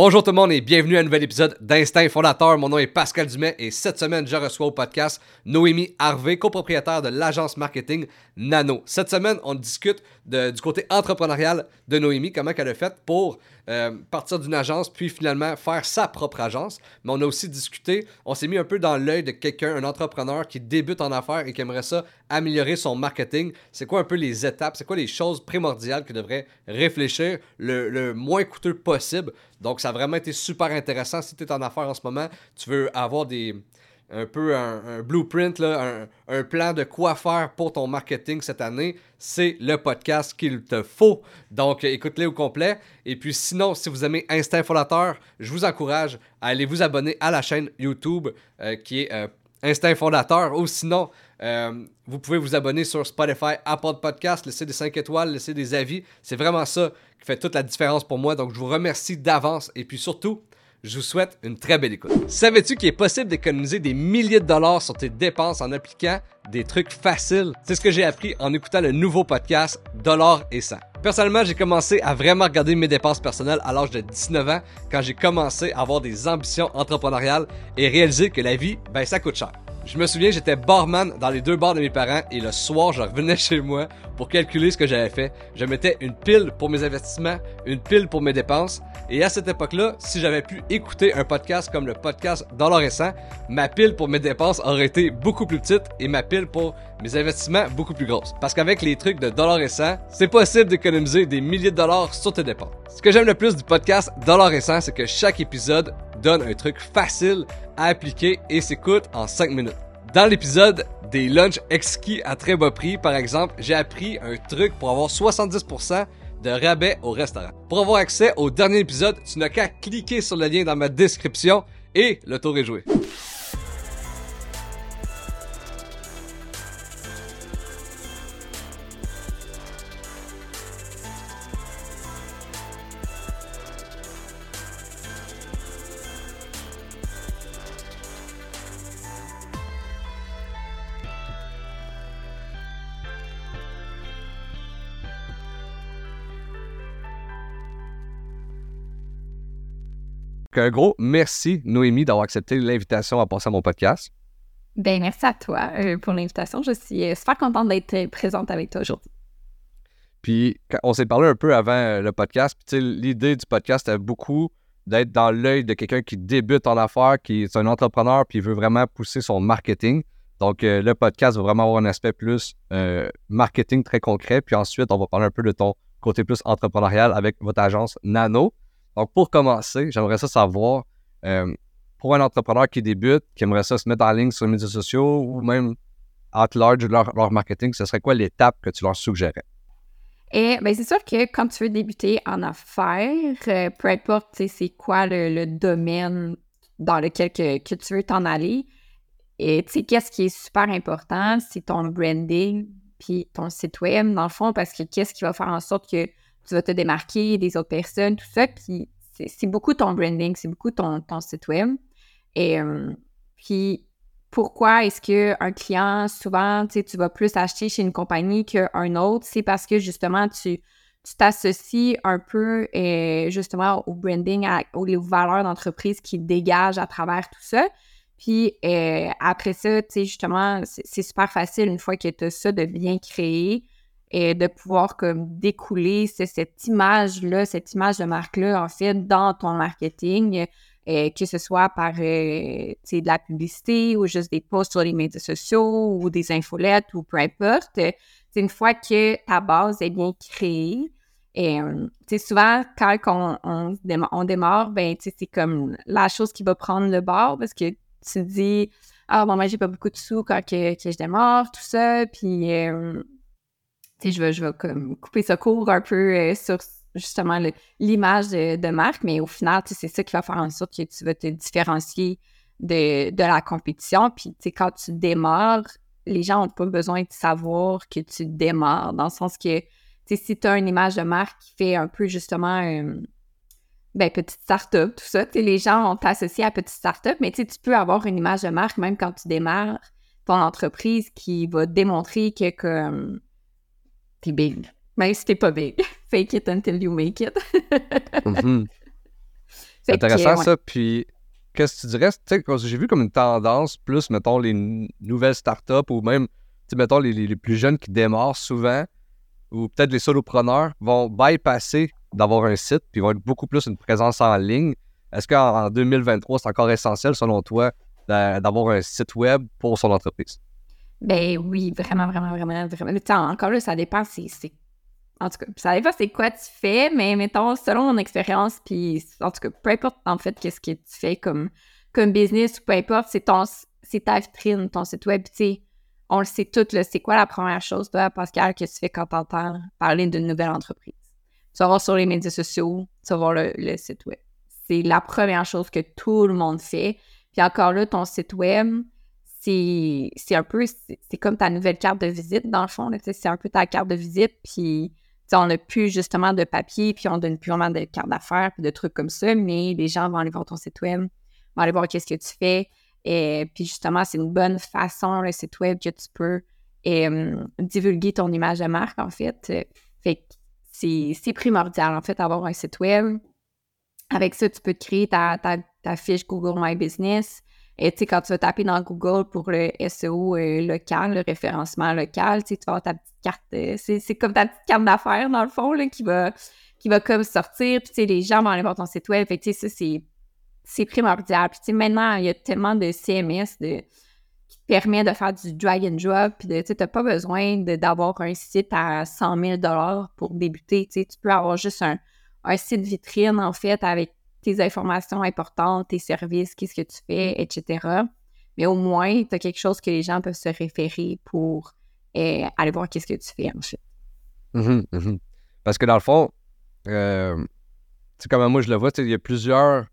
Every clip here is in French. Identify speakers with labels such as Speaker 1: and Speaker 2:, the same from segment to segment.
Speaker 1: Bonjour tout le monde et bienvenue à un nouvel épisode d'Instinct Fondateur. Mon nom est Pascal Dumais et cette semaine, je reçois au podcast Noémie Harvey, copropriétaire de l'agence marketing Nano. Cette semaine, on discute du côté entrepreneurial de Noémie, comment elle a fait pour euh, partir d'une agence puis finalement faire sa propre agence. Mais on a aussi discuté, on s'est mis un peu dans l'œil de quelqu'un, un entrepreneur qui débute en affaires et qui aimerait ça améliorer son marketing. C'est quoi un peu les étapes, c'est quoi les choses primordiales qu'il devrait réfléchir le, le moins coûteux possible? Donc a vraiment été super intéressant. Si tu es en affaires en ce moment, tu veux avoir des un peu un, blueprint, là, un, plan de quoi faire pour ton marketing cette année, c'est le podcast qu'il te faut. Donc, écoute-les au complet. Et puis, sinon, si vous aimez Instinct Fondateur, je vous encourage à aller vous abonner à la chaîne YouTube euh, qui est euh, Instinct Fondateur. Ou sinon, euh, vous pouvez vous abonner sur Spotify, Apple Podcast, laisser des 5 étoiles, laisser des avis. C'est vraiment ça qui fait toute la différence pour moi. Donc, je vous remercie d'avance. Et puis surtout, je vous souhaite une très belle écoute. Savais-tu qu'il est possible d'économiser des milliers de dollars sur tes dépenses en appliquant des trucs faciles? C'est ce que j'ai appris en écoutant le nouveau podcast Dollars et 100. Personnellement, j'ai commencé à vraiment regarder mes dépenses personnelles à l'âge de 19 ans quand j'ai commencé à avoir des ambitions entrepreneuriales et réaliser que la vie, ben ça coûte cher. Je me souviens, j'étais barman dans les deux bars de mes parents et le soir, je revenais chez moi pour calculer ce que j'avais fait. Je mettais une pile pour mes investissements, une pile pour mes dépenses. Et à cette époque-là, si j'avais pu écouter un podcast comme le podcast Dollar récent, ma pile pour mes dépenses aurait été beaucoup plus petite et ma pile pour mes investissements beaucoup plus grosse. Parce qu'avec les trucs de Dollar récent, c'est possible d'économiser des milliers de dollars sur tes dépenses. Ce que j'aime le plus du podcast Dollar récent, c'est que chaque épisode donne un truc facile à appliquer et s'écoute en 5 minutes. Dans l'épisode des lunchs exquis à très bas prix, par exemple, j'ai appris un truc pour avoir 70% de rabais au restaurant. Pour avoir accès au dernier épisode, tu n'as qu'à cliquer sur le lien dans ma description et le tour est joué. Un gros merci, Noémie, d'avoir accepté l'invitation à passer à mon podcast.
Speaker 2: Ben, merci à toi euh, pour l'invitation. Je suis euh, super contente d'être euh, présente avec toi aujourd'hui.
Speaker 1: Puis, on s'est parlé un peu avant le podcast. Puis, l'idée du podcast est beaucoup d'être dans l'œil de quelqu'un qui débute en affaires, qui est un entrepreneur, puis veut vraiment pousser son marketing. Donc, le podcast va vraiment avoir un aspect plus marketing très concret. Puis ensuite, on va parler un peu de ton côté plus entrepreneurial avec votre agence Nano. Donc, pour commencer, j'aimerais ça savoir, euh, pour un entrepreneur qui débute, qui aimerait ça se mettre en ligne sur les médias sociaux ou même at large leur, leur marketing, ce serait quoi l'étape que tu leur suggérais?
Speaker 2: Et eh, ben c'est sûr que quand tu veux débuter en affaires, euh, peu importe c'est quoi le, domaine dans lequel que, tu veux t'en aller, et tu sais, qu'est-ce qui est super important, c'est ton branding puis ton site web, dans le fond, parce que qu'est-ce qui va faire en sorte que tu vas te démarquer des autres personnes, tout ça. Puis c'est beaucoup ton branding, c'est beaucoup ton, site web. Et euh, puis pourquoi est-ce qu'un client, souvent, tu vas plus acheter chez une compagnie qu'un autre? C'est parce que justement, tu t'associes un peu euh, justement au branding, aux valeurs d'entreprise qui dégagent à travers tout ça. Puis euh, après ça, tu sais, justement, c'est super facile une fois que tu as ça de bien créer et de pouvoir comme découler cette image-là, cette image de marque-là, en fait, dans ton marketing, euh, que ce soit par euh, de la publicité ou juste des posts sur les médias sociaux ou des infolettes ou peu importe. C'est une fois que ta base est bien créée, et euh, souvent, quand on, on, démarre, ben, c'est comme la chose qui va prendre le bord parce que tu dis, ah, bon, moi, j'ai pas beaucoup de sous quand que, que je démarre, tout ça. Puis, euh, je vais, je comme couper ce cours un peu euh, sur justement l'image de, marque, mais au final, c'est ça qui va faire en sorte que tu vas te différencier de, la compétition. Puis, quand tu démarres, les gens n'ont pas besoin de savoir que tu démarres, dans le sens que, si tu as une image de marque qui fait un peu justement, euh, ben, petite start-up, tout ça, les gens vont t'associer à petite start-up, mais tu peux avoir une image de marque même quand tu démarres ton entreprise qui va démontrer que, comme, t'es big. Mais si t'es pas big, fake it until you make it. Mm-hmm.
Speaker 1: C'est intéressant ça. Puis, qu'est-ce que tu dirais? J'ai vu comme une tendance plus, mettons, les nouvelles startups ou même, tu mettons, les, les, plus jeunes qui démarrent souvent, ou peut-être les solopreneurs vont bypasser d'avoir un site, puis vont être beaucoup plus une présence en ligne. Est-ce qu'en 2023, c'est encore essentiel, selon toi, d'avoir un site web pour son entreprise?
Speaker 2: Ben oui, vraiment, vraiment, vraiment, vraiment. encore là, ça dépend, c'est. En tout cas, ça dépend c'est quoi tu fais, mais mettons, selon mon expérience, puis en tout cas, peu importe en fait qu'est-ce que tu fais comme, comme business ou peu importe, c'est ton c'est ta vitrine, ton site web, tu sais, on le sait tout, c'est quoi la première chose, toi, Pascal, que tu fais quand tu entends parler d'une nouvelle entreprise? Tu vas voir sur les médias sociaux, tu vas voir le, le site web. C'est la première chose que tout le monde fait. Puis encore là, ton site web, c'est un peu, c'est comme ta nouvelle carte de visite, dans le fond. C'est un peu ta carte de visite, puis on n'a plus justement de papier, puis on donne plus vraiment de cartes d'affaires, puis de trucs comme ça, mais les gens vont aller voir ton site web, vont aller voir qu'est-ce que tu fais. Et puis justement, c'est une bonne façon, le site web, que tu peux divulguer ton image de marque, en fait. Fait c'est primordial, en fait, d'avoir un site web. Avec ça, tu peux créer ta, ta fiche Google My Business. Et tu sais, quand tu vas taper dans Google pour le SEO local, le référencement local, tu vas avoir ta petite carte, euh, c'est comme ta petite carte d'affaires, dans le fond, là, qui va, qui va comme sortir. Puis tu sais, les gens vont aller voir ton site web. Tu sais, ça, c'est primordial. Puis tu sais, maintenant, il y a tellement de CMS qui te permet de faire du drag and drop. Puis tu sais, n'as pas besoin d'avoir un site à 100 000 pour débuter. Tu tu peux avoir juste un, un site vitrine, en fait, avec tes informations importantes, tes services, qu'est-ce que tu fais, mm. etc. Mais au moins, tu as quelque chose que les gens peuvent se référer pour eh, aller voir qu'est-ce que tu fais, en fait.
Speaker 1: Mm-hmm, mm-hmm. Parce que dans le fond, euh, sais, comme moi je le vois, il y a plusieurs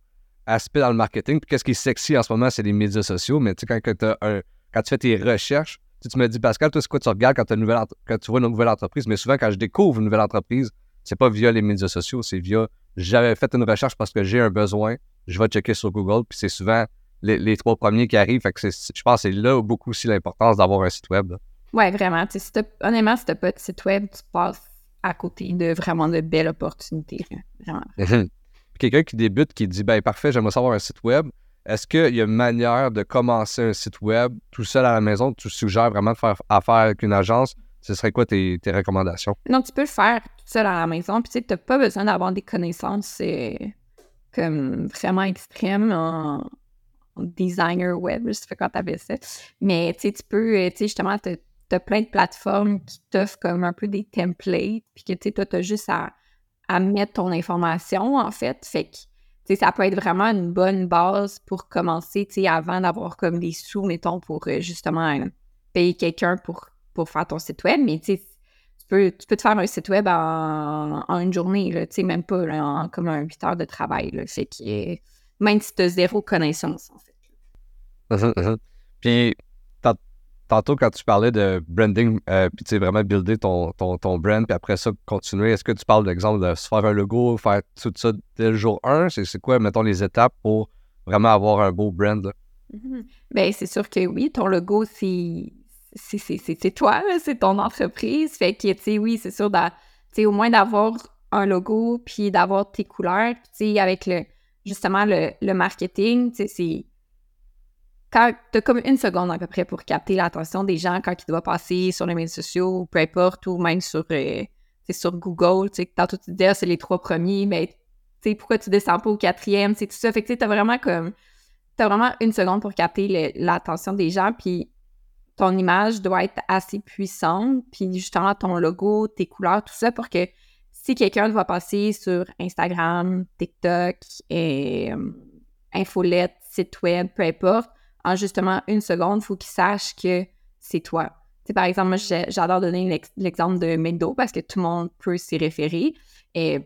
Speaker 1: aspects dans le marketing. Puis qu'est-ce qui est sexy en ce moment, c'est les médias sociaux. Mais quand, quand tu fais tes recherches, tu me dis, Pascal, toi, c'est quoi tu regardes quand, nouvelle, quand tu vois une nouvelle entreprise? Mais souvent, quand je découvre une nouvelle entreprise, c'est pas via les médias sociaux, c'est via j'avais fait une recherche parce que j'ai un besoin, je vais checker sur Google, puis c'est souvent les, trois premiers qui arrivent. Fait que je pense que c'est là beaucoup aussi l'importance d'avoir un site web.
Speaker 2: Oui, vraiment. Si honnêtement, si tu n'as pas de site web, tu passes à côté de vraiment de belles opportunités. Vraiment.
Speaker 1: Quelqu'un qui débute, qui dit ben parfait, j'aimerais savoir un site web. Est-ce qu'il y a une manière de commencer un site web tout seul à la maison? Tu suggères vraiment de faire affaire avec une agence? Ce serait quoi tes, recommandations?
Speaker 2: Non, tu peux le faire tout seul à la maison. Puis tu sais, n'as pas besoin d'avoir des connaissances euh, comme vraiment extrêmes en, designer web, je sais pas quand t'avais ça. Mais tu tu peux, euh, tu sais, justement, tu as plein de plateformes qui t'offrent comme un peu des templates. Puis que tu sais, toi, tu as juste à, à, mettre ton information, en fait. Fait que, tu sais, ça peut être vraiment une bonne base pour commencer, tu sais, avant d'avoir comme des sous, mettons, pour euh, justement payer quelqu'un pour pour faire ton site web, mais tu peux, tu peux te faire un site web en, une journée, là, même pas en, comme un 8 heures de travail. Là, fait que, même si tu as zéro connaissance, en fait.
Speaker 1: Puis, tantôt, quand tu parlais de branding, euh, puis tu sais, vraiment builder ton, ton, ton, brand, puis après ça, continuer, est-ce que tu parles, d'exemple, de se faire un logo, faire tout ça dès le jour 1? C'est quoi, mettons, les étapes pour vraiment avoir un beau brand? Là?
Speaker 2: Mm-hmm. Bien, c'est sûr que oui, ton logo, c'est c'est toi, c'est ton entreprise. Fait que, tu sais, oui, c'est sûr, au moins d'avoir un logo, puis d'avoir tes couleurs. tu sais, avec le, justement le, marketing, tu sais, c'est. Quand tu as comme une seconde à peu près pour capter l'attention des gens quand ils doivent passer sur les médias sociaux, peu importe, ou même sur, euh, sur Google, tu sais, tantôt tu disais, ah, c'est les trois premiers, mais tu sais, pourquoi tu descends pas au quatrième, c'est tout ça. Fait que tu as vraiment comme. T'as vraiment une seconde pour capter l'attention des gens, puis ton image doit être assez puissante, puis justement ton logo, tes couleurs, tout ça, pour que si quelqu'un va passer sur Instagram, TikTok, et, euh, infolette, site web, peu importe, en justement une seconde, il faut qu'il sache que c'est toi. par exemple, moi, j'adore donner l'exemple de McDo parce que tout le monde peut s'y référer. Et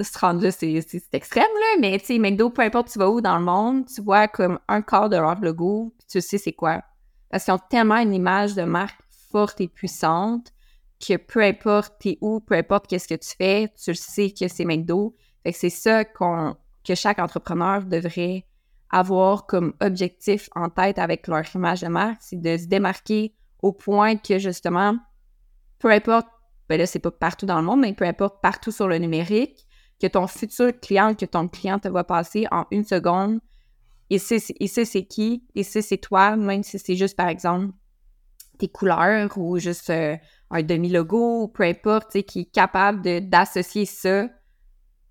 Speaker 2: se rendre là, c'est extrême, là, mais tu sais, McDo, peu importe tu vas où dans le monde, tu vois comme un quart de leur logo, tu sais c'est quoi. Parce qu'ils ont tellement une image de marque forte et puissante que peu importe t'es où, peu importe qu'est-ce que tu fais, tu le sais que c'est McDo. Fait que c'est ça que chaque entrepreneur devrait avoir comme objectif en tête avec leur image de marque, c'est de se démarquer au point que justement, peu importe, ben là, c'est pas partout dans le monde, mais peu importe partout sur le numérique, que ton futur client, que ton client te va passer en une seconde, il sait, il sait c'est qui, il sait c'est toi, même si c'est juste, par exemple, tes couleurs ou juste euh, un demi-logo ou peu importe, qui est capable d'associer ça,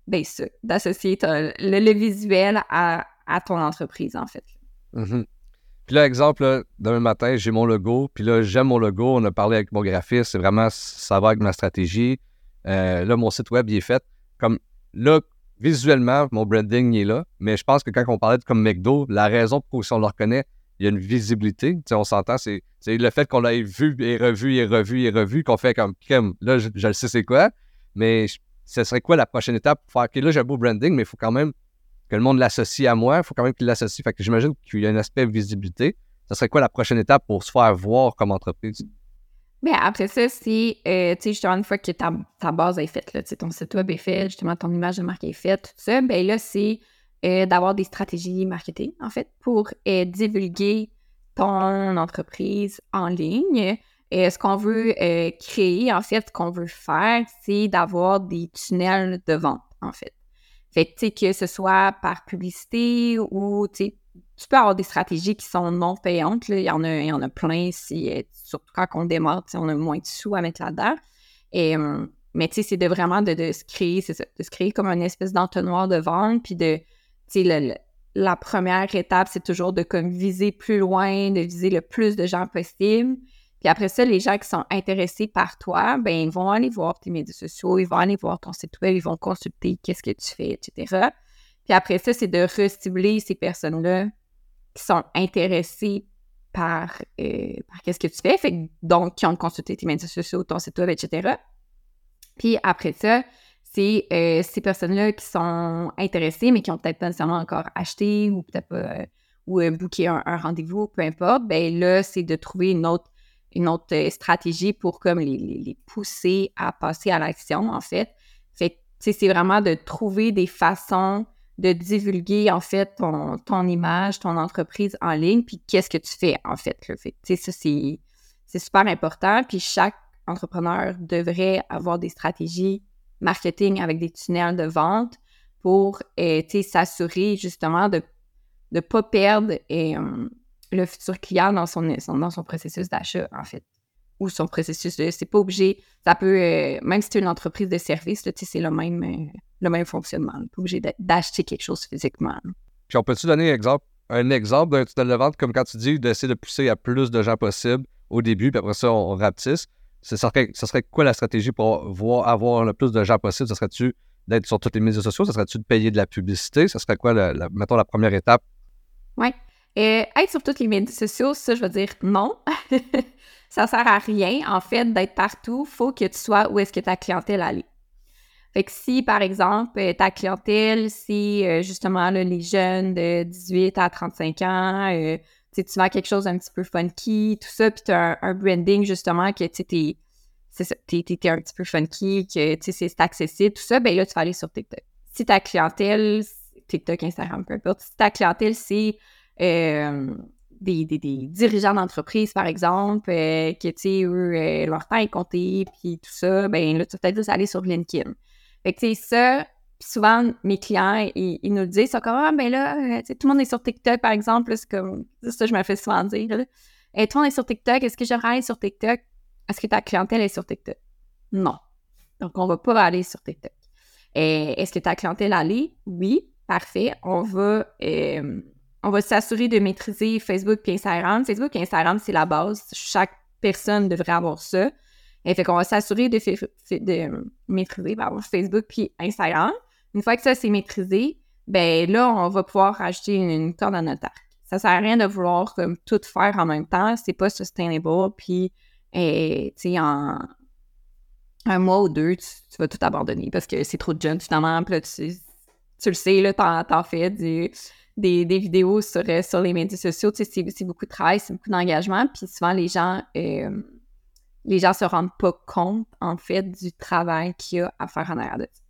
Speaker 2: ben ça, d'associer le, visuel à, ton entreprise, en fait.
Speaker 1: Mm-hmm. Puis là, exemple, demain matin, j'ai mon logo, puis là, j'aime mon logo, on a parlé avec mon graphiste, c'est vraiment, ça va avec ma stratégie. Euh, là, mon site web, il est fait. Comme là, visuellement, mon branding est là, mais je pense que quand on parlait de comme McDo, la raison pour si on le reconnaît, il y a une visibilité. on s'entend, c'est, le fait qu'on l'ait vu et revu et revu et revu qu'on fait comme Là, je, le sais c'est quoi, mais ce serait quoi la prochaine étape pour faire OK, là, j'ai un beau branding, mais il faut quand même que le monde l'associe à moi. Il faut quand même qu'il l'associe. Fait que j'imagine qu'il y a un aspect visibilité. Ce serait quoi la prochaine étape pour se faire voir comme entreprise?
Speaker 2: Bien, après ça, c'est, euh, tu sais, justement, une fois que ta, base est faite, là, ton site web est fait, justement, ton image de marque est faite, tout ça, bien là, c'est euh, d'avoir des stratégies marketing, en fait, pour euh, divulguer ton entreprise en ligne. Et ce qu'on veut créer, en fait, ce qu'on veut faire, c'est d'avoir des tunnels de vente, en fait. Fait que, que ce soit par publicité ou, tu sais, tu peux avoir des stratégies qui sont non payantes. Il, y en a, il y en a plein, si, euh, surtout quand on démarre, on a moins de sous à mettre là-dedans. Et, hum, mais c'est de vraiment de, se créer, c'est de se créer comme une espèce d'entonnoir de vente, puis de, la première étape, c'est toujours de comme viser plus loin, de viser le plus de gens possible. Puis après ça, les gens qui sont intéressés par toi, ben ils vont aller voir tes médias sociaux, ils vont aller voir ton site web, ils vont consulter qu'est-ce que tu fais, etc. Puis après ça, c'est de recibler ces personnes-là qui sont intéressés par, euh, par qu'est-ce que tu fais, donc qui ont consulté tes médias sociaux, ton site web, etc. Puis après ça, c'est euh, ces personnes-là qui sont intéressées, mais qui ont peut-être pas nécessairement encore acheté ou peut-être pas, euh, ou booké un, rendez-vous, peu importe, ben là, c'est de trouver une autre, une autre stratégie pour comme les, les pousser à passer à l'action, en fait. Fait c'est vraiment de trouver des façons de divulguer, en fait, ton, ton image, ton entreprise en ligne, puis qu'est-ce que tu fais, en fait. Là. Fait ça, c'est, c'est super important. Puis chaque entrepreneur devrait avoir des stratégies marketing avec des tunnels de vente pour euh, s'assurer justement de ne pas perdre euh, le futur client dans son, dans son processus d'achat, en fait ou son processus. C'est pas obligé. Ça peut, euh, même si tu es une entreprise de service, c'est le même, euh, le même fonctionnement. Pas obligé d'acheter quelque chose physiquement.
Speaker 1: Puis on peut-tu donner un exemple, un exemple d'un tunnel de vente, comme quand tu dis d'essayer de pousser à plus de gens possible au début, puis après ça, on, rapetisse. Ce serait, ça serait quoi la stratégie pour voir, avoir le plus de gens possible? Ça serait-tu d'être sur toutes les médias sociaux? Ça serait-tu de payer de la publicité? Ça serait quoi, la, mettons, la première étape?
Speaker 2: Oui. Euh, être sur toutes les médias sociaux, ça, je veux dire non. ça sert à rien, en fait, d'être partout. faut que tu sois où est-ce que ta clientèle allait. Fait que si, par exemple, euh, ta clientèle, c'est euh, justement les jeunes de 18 à 35 ans, euh, tu vas quelque chose d'un petit peu funky, tout ça, puis tu as un, branding, justement, que tu es, un petit peu funky, que c'est accessible, tout ça, ben là, tu vas aller sur TikTok. Si ta clientèle, TikTok, Instagram, peu importe, si ta clientèle, c'est des, dirigeants d'entreprise, par exemple, euh, qui, tu sais, eux, euh, leur temps est compté, puis tout ça, ben là, tu vas peut-être juste aller sur LinkedIn. Fait que, tu sais, ça, souvent, mes clients, ils, nous disent, ça comme, ah, ben là, euh, tout le monde est sur TikTok, par exemple, c'est comme, ça, je me fais souvent dire, Et tout le monde est sur TikTok, est-ce que je aller sur TikTok? Est-ce que ta clientèle est sur TikTok? Non. Donc, on va pas aller sur TikTok. Est-ce que ta clientèle allait? Oui, parfait. On va on va s'assurer de maîtriser Facebook et Instagram. Facebook et Instagram, c'est la base. Chaque personne devrait avoir ça. Et fait qu'on va s'assurer de, de, maîtriser Facebook puis Instagram. Une fois que ça c'est maîtrisé, ben là, on va pouvoir rajouter une, corde à notre arc. Ça sert à rien de vouloir comme tout faire en même temps. C'est pas sustainable. Puis, tu sais, en un mois ou deux, tu, vas tout abandonner parce que c'est trop de jeunes finalement. Puis là, tu, le sais, là, t'en fais des, vidéos sur, euh, sur les médias sociaux, c'est beaucoup de travail, c'est beaucoup d'engagement, puis souvent les gens euh, les gens se rendent pas compte, en fait, du travail qu'il y a à faire en arrière de ça.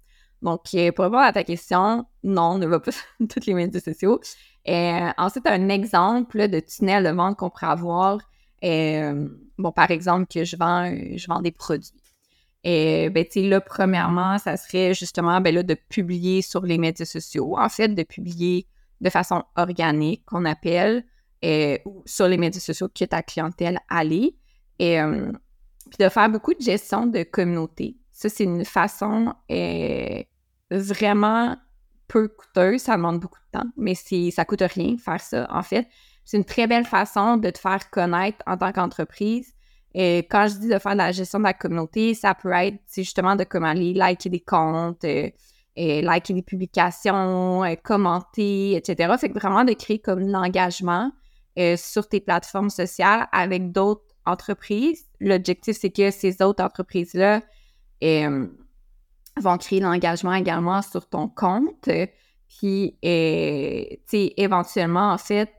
Speaker 2: Donc, euh, pour répondre à ta question, non, on ne va pas sur tous les médias sociaux. ensuite, un exemple de tunnel de vente qu'on pourrait avoir, bon, par exemple, que je vends, je vends des produits. Et ben, tu là, premièrement, ça serait justement ben, là, de publier sur les médias sociaux. En fait, de publier de façon organique, qu'on appelle, et, ou sur les médias sociaux que ta clientèle allait. Et euh, puis de faire beaucoup de gestion de communauté. Ça, c'est une façon euh, vraiment peu coûteuse. Ça demande beaucoup de temps, mais ça coûte rien faire ça, en fait. C'est une très belle façon de te faire connaître en tant qu'entreprise. Et quand je dis de faire de la gestion de la communauté, ça peut être justement de comment aller liker des comptes, euh, et liker publications, euh, commenter, etc. Fait que vraiment de créer comme l'engagement euh, sur tes plateformes sociales avec d'autres entreprises. L'objectif, c'est que ces autres entreprises-là vont créer l'engagement également sur ton compte. Puis, tu sais, éventuellement, en fait,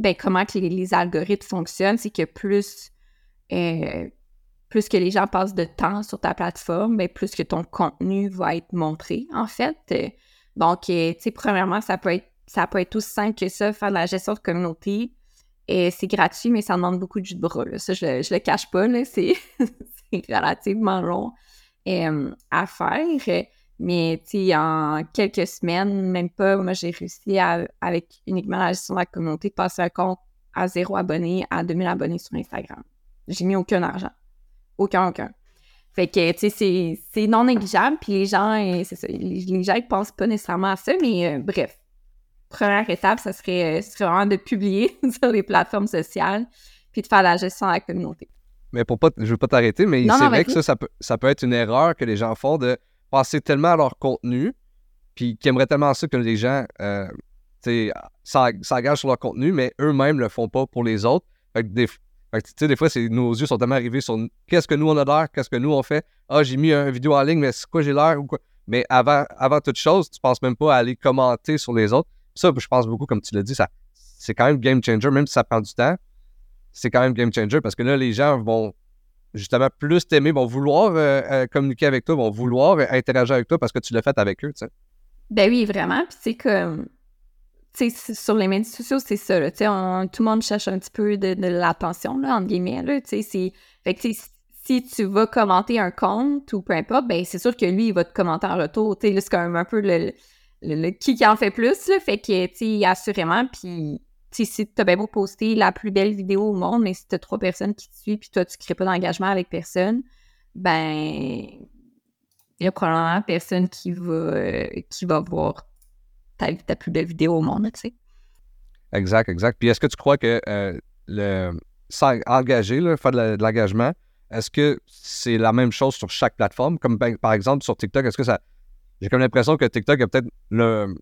Speaker 2: ben, comment que les, algorithmes fonctionnent, c'est que plus, euh, plus que les gens passent de temps sur ta plateforme, ben, plus que ton contenu va être montré, en fait. Donc, euh, tu sais, premièrement, ça peut être ça peut être aussi simple que ça, faire de la gestion de communauté. Et c'est gratuit, mais ça demande beaucoup de jus de bras. Ça, je, le, le cache pas, c'est relativement long euh, à faire. Mais en quelques semaines, même pas, moi j'ai réussi avec uniquement la gestion de la communauté de passer un compte à zéro abonné à 2000 abonnés sur Instagram. J'ai mis aucun argent. Aucun, aucun. Fait que, tu sais, c'est non négligeable, puis les gens, euh, c'est ça, les, gens, ils pensent pas nécessairement à ça, mais euh, bref. Première étape, ça serait, euh, serait vraiment de publier sur les plateformes sociales, puis de faire la gestion de la communauté.
Speaker 1: Mais pour pas, je veux pas t'arrêter, mais c'est vrai que ça, ça peut, ça peut être une erreur que les gens font de tellement à leur contenu, puis qui aimeraient tellement ça que les gens euh, s'engagent sur leur contenu, mais eux-mêmes le font pas pour les autres. Fait que des, des fois, nos yeux sont tellement arrivés sur qu'est-ce que nous on a l'air, qu'est-ce que nous on fait. Ah, j'ai mis une vidéo en ligne, mais c'est quoi j'ai l'air ou quoi? Mais avant, avant toute chose, tu penses même pas à aller commenter sur les autres. Ça, je pense beaucoup, comme tu l'as dit, c'est quand même game changer, même si ça prend du temps. C'est quand même game changer parce que là, les gens vont justement plus t'aimer, vont vouloir euh, euh, communiquer avec toi, vont vouloir interagir avec toi parce que tu l'as fait avec eux, tu sais.
Speaker 2: Ben oui, vraiment. Puis c'est comme, tu sais, sur les médias sociaux, c'est ça, tout le monde cherche un petit peu de, l'attention, entre guillemets, là, si tu vas commenter un compte ou peu importe, ben c'est sûr que lui, il va te commenter en retour, c'est quand même un peu le, le, qui en fait plus, fait que, assurément, puis si tu as bien beau poster la plus belle vidéo au monde, mais si tu as trois personnes qui te suivent, puis toi, tu ne crées pas d'engagement avec personne, ben, il y a probablement personne qui va, euh, qui va voir ta, ta, plus belle vidéo au monde, tu sais.
Speaker 1: Exact, exact. Puis est-ce que tu crois que euh, s'engager, faire de l'engagement, est-ce que c'est la même chose sur chaque plateforme? Comme ben, par exemple sur TikTok, est-ce que ça. J'ai comme l'impression que TikTok a peut-être le,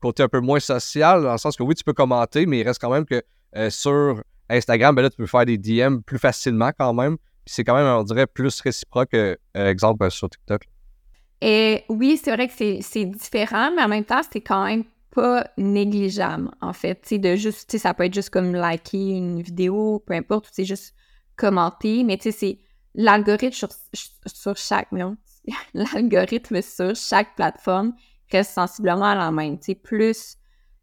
Speaker 1: côté un peu moins social, dans le sens que oui, tu peux commenter, mais il reste quand même que euh, sur Instagram, ben là, tu peux faire des DM plus facilement quand même. Puis c'est quand même, on dirait, plus réciproque, euh, exemple, sur TikTok.
Speaker 2: Et oui, c'est vrai que c'est différent, mais en même temps, c'est quand même pas négligeable, en fait. De juste, ça peut être juste comme liker une vidéo, peu importe, c'est juste commenter, mais c'est l'algorithme sur, chaque, l'algorithme sur chaque plateforme reste sensiblement la même. Plus,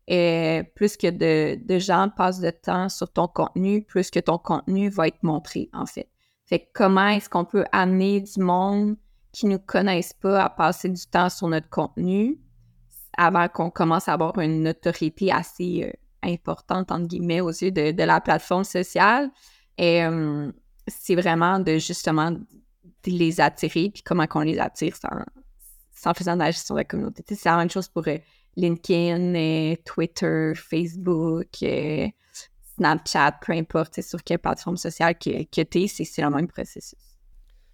Speaker 2: euh, plus que de, de, gens passent de temps sur ton contenu, plus que ton contenu va être montré, en fait. Fait que comment est-ce qu'on peut amener du monde qui ne nous connaissent pas à passer du temps sur notre contenu avant qu'on commence à avoir une autorité assez euh, importante, entre guillemets, aux yeux de, la plateforme sociale. Et euh, c'est vraiment de justement de les attirer, puis comment qu'on les attire sans, en faisant de la gestion de la communauté. c'est la même chose pour euh, LinkedIn, Twitter, Facebook, Snapchat, peu importe sur quelle plateforme sociale que tu es, c'est le même processus.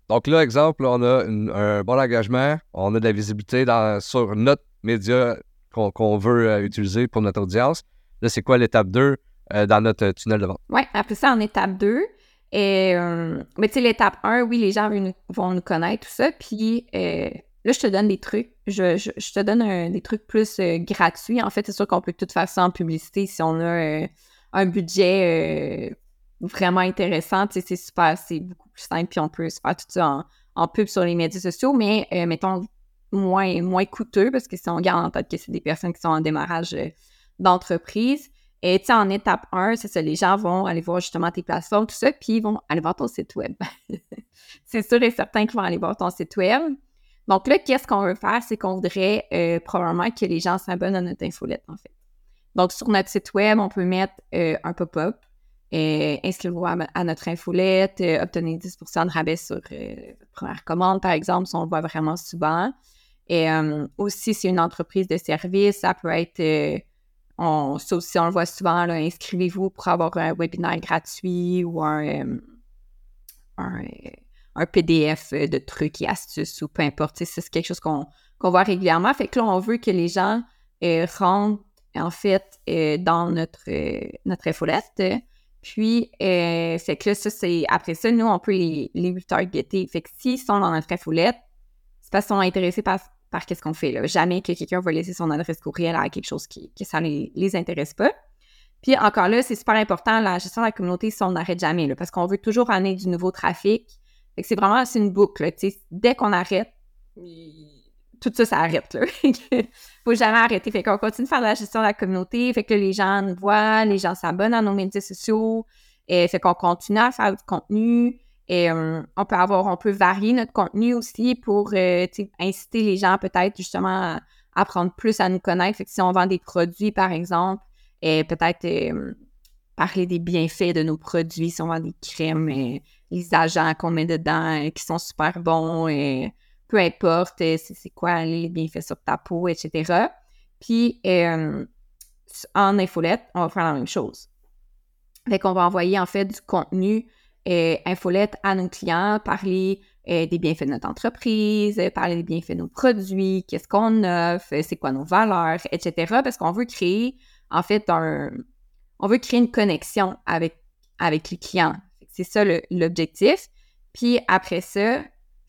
Speaker 1: Donc là, exemple, on a un bon engagement, on a de la visibilité sur notre média qu'on veut utiliser pour notre audience. Là, c'est quoi l'étape 2 dans notre tunnel de vente?
Speaker 2: Oui, après ça, en étape 2, et, mais tu sais, l'étape 1, oui, les gens vont nous, connaître, tout ça. Puis Là, je te donne des trucs. Je, te donne des trucs plus euh, gratuits. En fait, c'est sûr qu'on peut tout faire en publicité si on a euh, un budget euh, vraiment intéressant. C'est super, c'est beaucoup plus simple, puis on peut se faire tout ça en, pub sur les médias sociaux, mais mettons moins, moins coûteux parce que si on garde en tête que c'est des personnes qui sont en démarrage d'entreprise, Et tu en étape 1, c'est ça, les gens vont aller voir justement tes plateformes, tout ça, puis ils vont aller voir ton site web. c'est sûr et certain qu'ils vont aller voir ton site web. Donc là, qu'est-ce qu'on veut faire? C'est qu'on voudrait euh, probablement que les gens s'abonnent à notre infolette, en fait. Donc, sur notre site web, on peut mettre euh, un pop-up, euh, inscrivez-vous à, notre infolette, obtenez 10 de rabais sur votre première commande, par exemple, si on le voit vraiment souvent. Et aussi, c'est une entreprise de service, ça peut être, on, ça aussi, on le voit souvent, inscrivez-vous pour avoir un webinaire gratuit ou un, un PDF euh, de trucs et astuces ou peu importe. C'est quelque chose qu'on voit régulièrement. Fait que là, on veut que les gens euh, rentrent en fait euh, dans notre, notre infolette. Puis, fait que là, ça, c'est après ça, nous, on peut les, les retargeter. Fait que s'ils sont dans notre infolette, c'est parce qu'ils sont intéressés par, par qu'est-ce qu'on fait. Là. Jamais que quelqu'un va laisser son adresse courriel à quelque chose qui, que ça les, les intéresse pas. Puis encore là, c'est super important, la gestion de la communauté, ça, on n'arrête jamais, là, parce qu'on veut toujours amener du nouveau trafic c'est vraiment, c'est une boucle, Dès qu'on arrête, tout ça, ça arrête, là. Faut jamais arrêter. Fait qu'on continue de faire la gestion de la communauté. Fait que les gens nous voient, les gens s'abonnent à nos médias sociaux. Et fait qu'on continue à faire du contenu. Et euh, on peut avoir, on peut varier notre contenu aussi pour euh, inciter les gens peut-être justement à apprendre plus à nous connaître. Fait que si on vend des produits, par exemple, et peut-être euh, parler des bienfaits de nos produits, si on vend des crèmes, les agents qu'on met dedans qui sont super bons, et peu importe euh, c'est quoi les bienfaits sur ta peau, etc. Puis euh, en infolette, on va faire la même chose. Fait qu'on va envoyer en fait du contenu infolette à nos clients, parler des bienfaits de notre entreprise, parler des bienfaits de nos produits, qu'est-ce qu'on offre, c'est quoi nos valeurs, etc. Parce qu'on veut créer en fait un, on veut créer une connexion avec, avec les clients. C'est ça l'objectif. Puis après ça,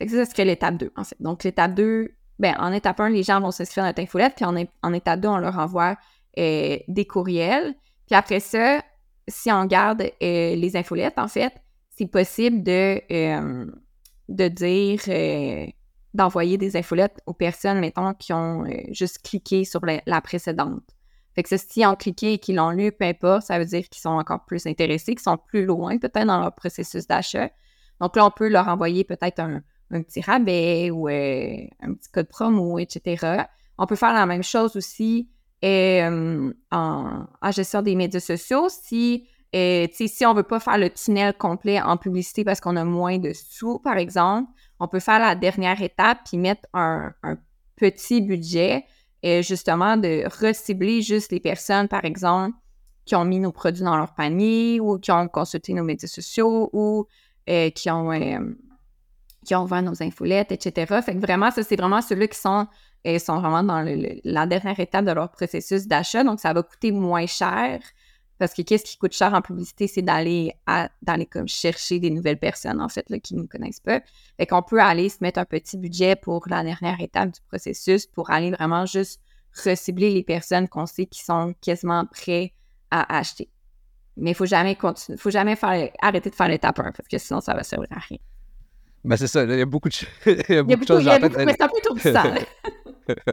Speaker 2: ça, serait l'étape 2, en fait. Donc, l'étape 2, ben, en étape 1, les gens vont s'inscrire dans notre infolette, puis en, étape 2, on leur envoie euh, des courriels. Puis après ça, si on garde euh, les infolettes, en fait, c'est possible de, euh, de dire, d'envoyer des infolettes aux personnes, mettons, qui ont juste cliqué sur la précédente. Fait que si ont cliqué et qu'ils l'ont lu, peu importe, ça veut dire qu'ils sont encore plus intéressés, qu'ils sont plus loin peut-être dans leur processus d'achat. Donc là, on peut leur envoyer peut-être un, petit rabais ou euh, un petit code promo, etc. On peut faire la même chose aussi euh, en, gestion des médias sociaux. Si, euh, si on ne veut pas faire le tunnel complet en publicité parce qu'on a moins de sous, par exemple, on peut faire la dernière étape puis mettre un petit budget et justement de recibler juste les personnes, par exemple, qui ont mis nos produits dans leur panier ou qui ont consulté nos médias sociaux ou qui ont qui ont vendu nos infolettes, etc. Fait que vraiment, ça, c'est vraiment ceux-là qui sont, euh, sont vraiment dans la dernière étape de leur processus d'achat. Donc, ça va coûter moins cher parce que qu'est-ce qui coûte cher en publicité, c'est d'aller comme chercher des nouvelles personnes, en fait, qui ne nous connaissent pas. Fait qu'on peut aller se mettre un petit budget pour la dernière étape du processus pour aller vraiment juste recibler les personnes qu'on sait qui sont quasiment prêts à acheter. Mais il faut jamais faut jamais faire, arrêter de faire l'étape 1 parce que sinon ça va servir à rien.
Speaker 1: Ben c'est ça, il y a beaucoup de, il y a beaucoup de choses. Il y a beaucoup,
Speaker 2: mais c'est un peu.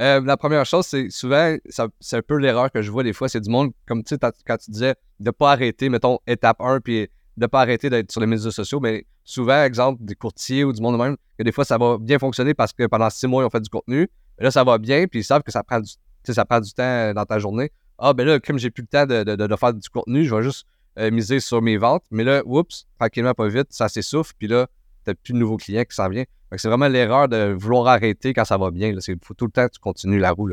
Speaker 1: Euh, la première chose, c'est souvent, c'est un peu l'erreur que je vois des fois, c'est du monde, comme tu sais, quand tu disais de ne pas arrêter, mettons, étape 1, puis de ne pas arrêter d'être sur les médias sociaux, mais souvent, exemple, des courtiers ou du monde même, que des fois, ça va bien fonctionner parce que pendant six mois, ils ont fait du contenu. là, ça va bien, puis ils savent que ça prend du, ça prend du temps dans ta journée. Ah, ben là, comme j'ai plus le temps de, faire du contenu, je vais juste euh, miser sur mes ventes. Mais là, oups, tranquillement, pas vite, ça s'essouffle, puis là, tu plus de nouveaux clients qui s'en viennent. C'est vraiment l'erreur de vouloir arrêter quand ça va bien. Il faut tout le temps que tu continues la roue.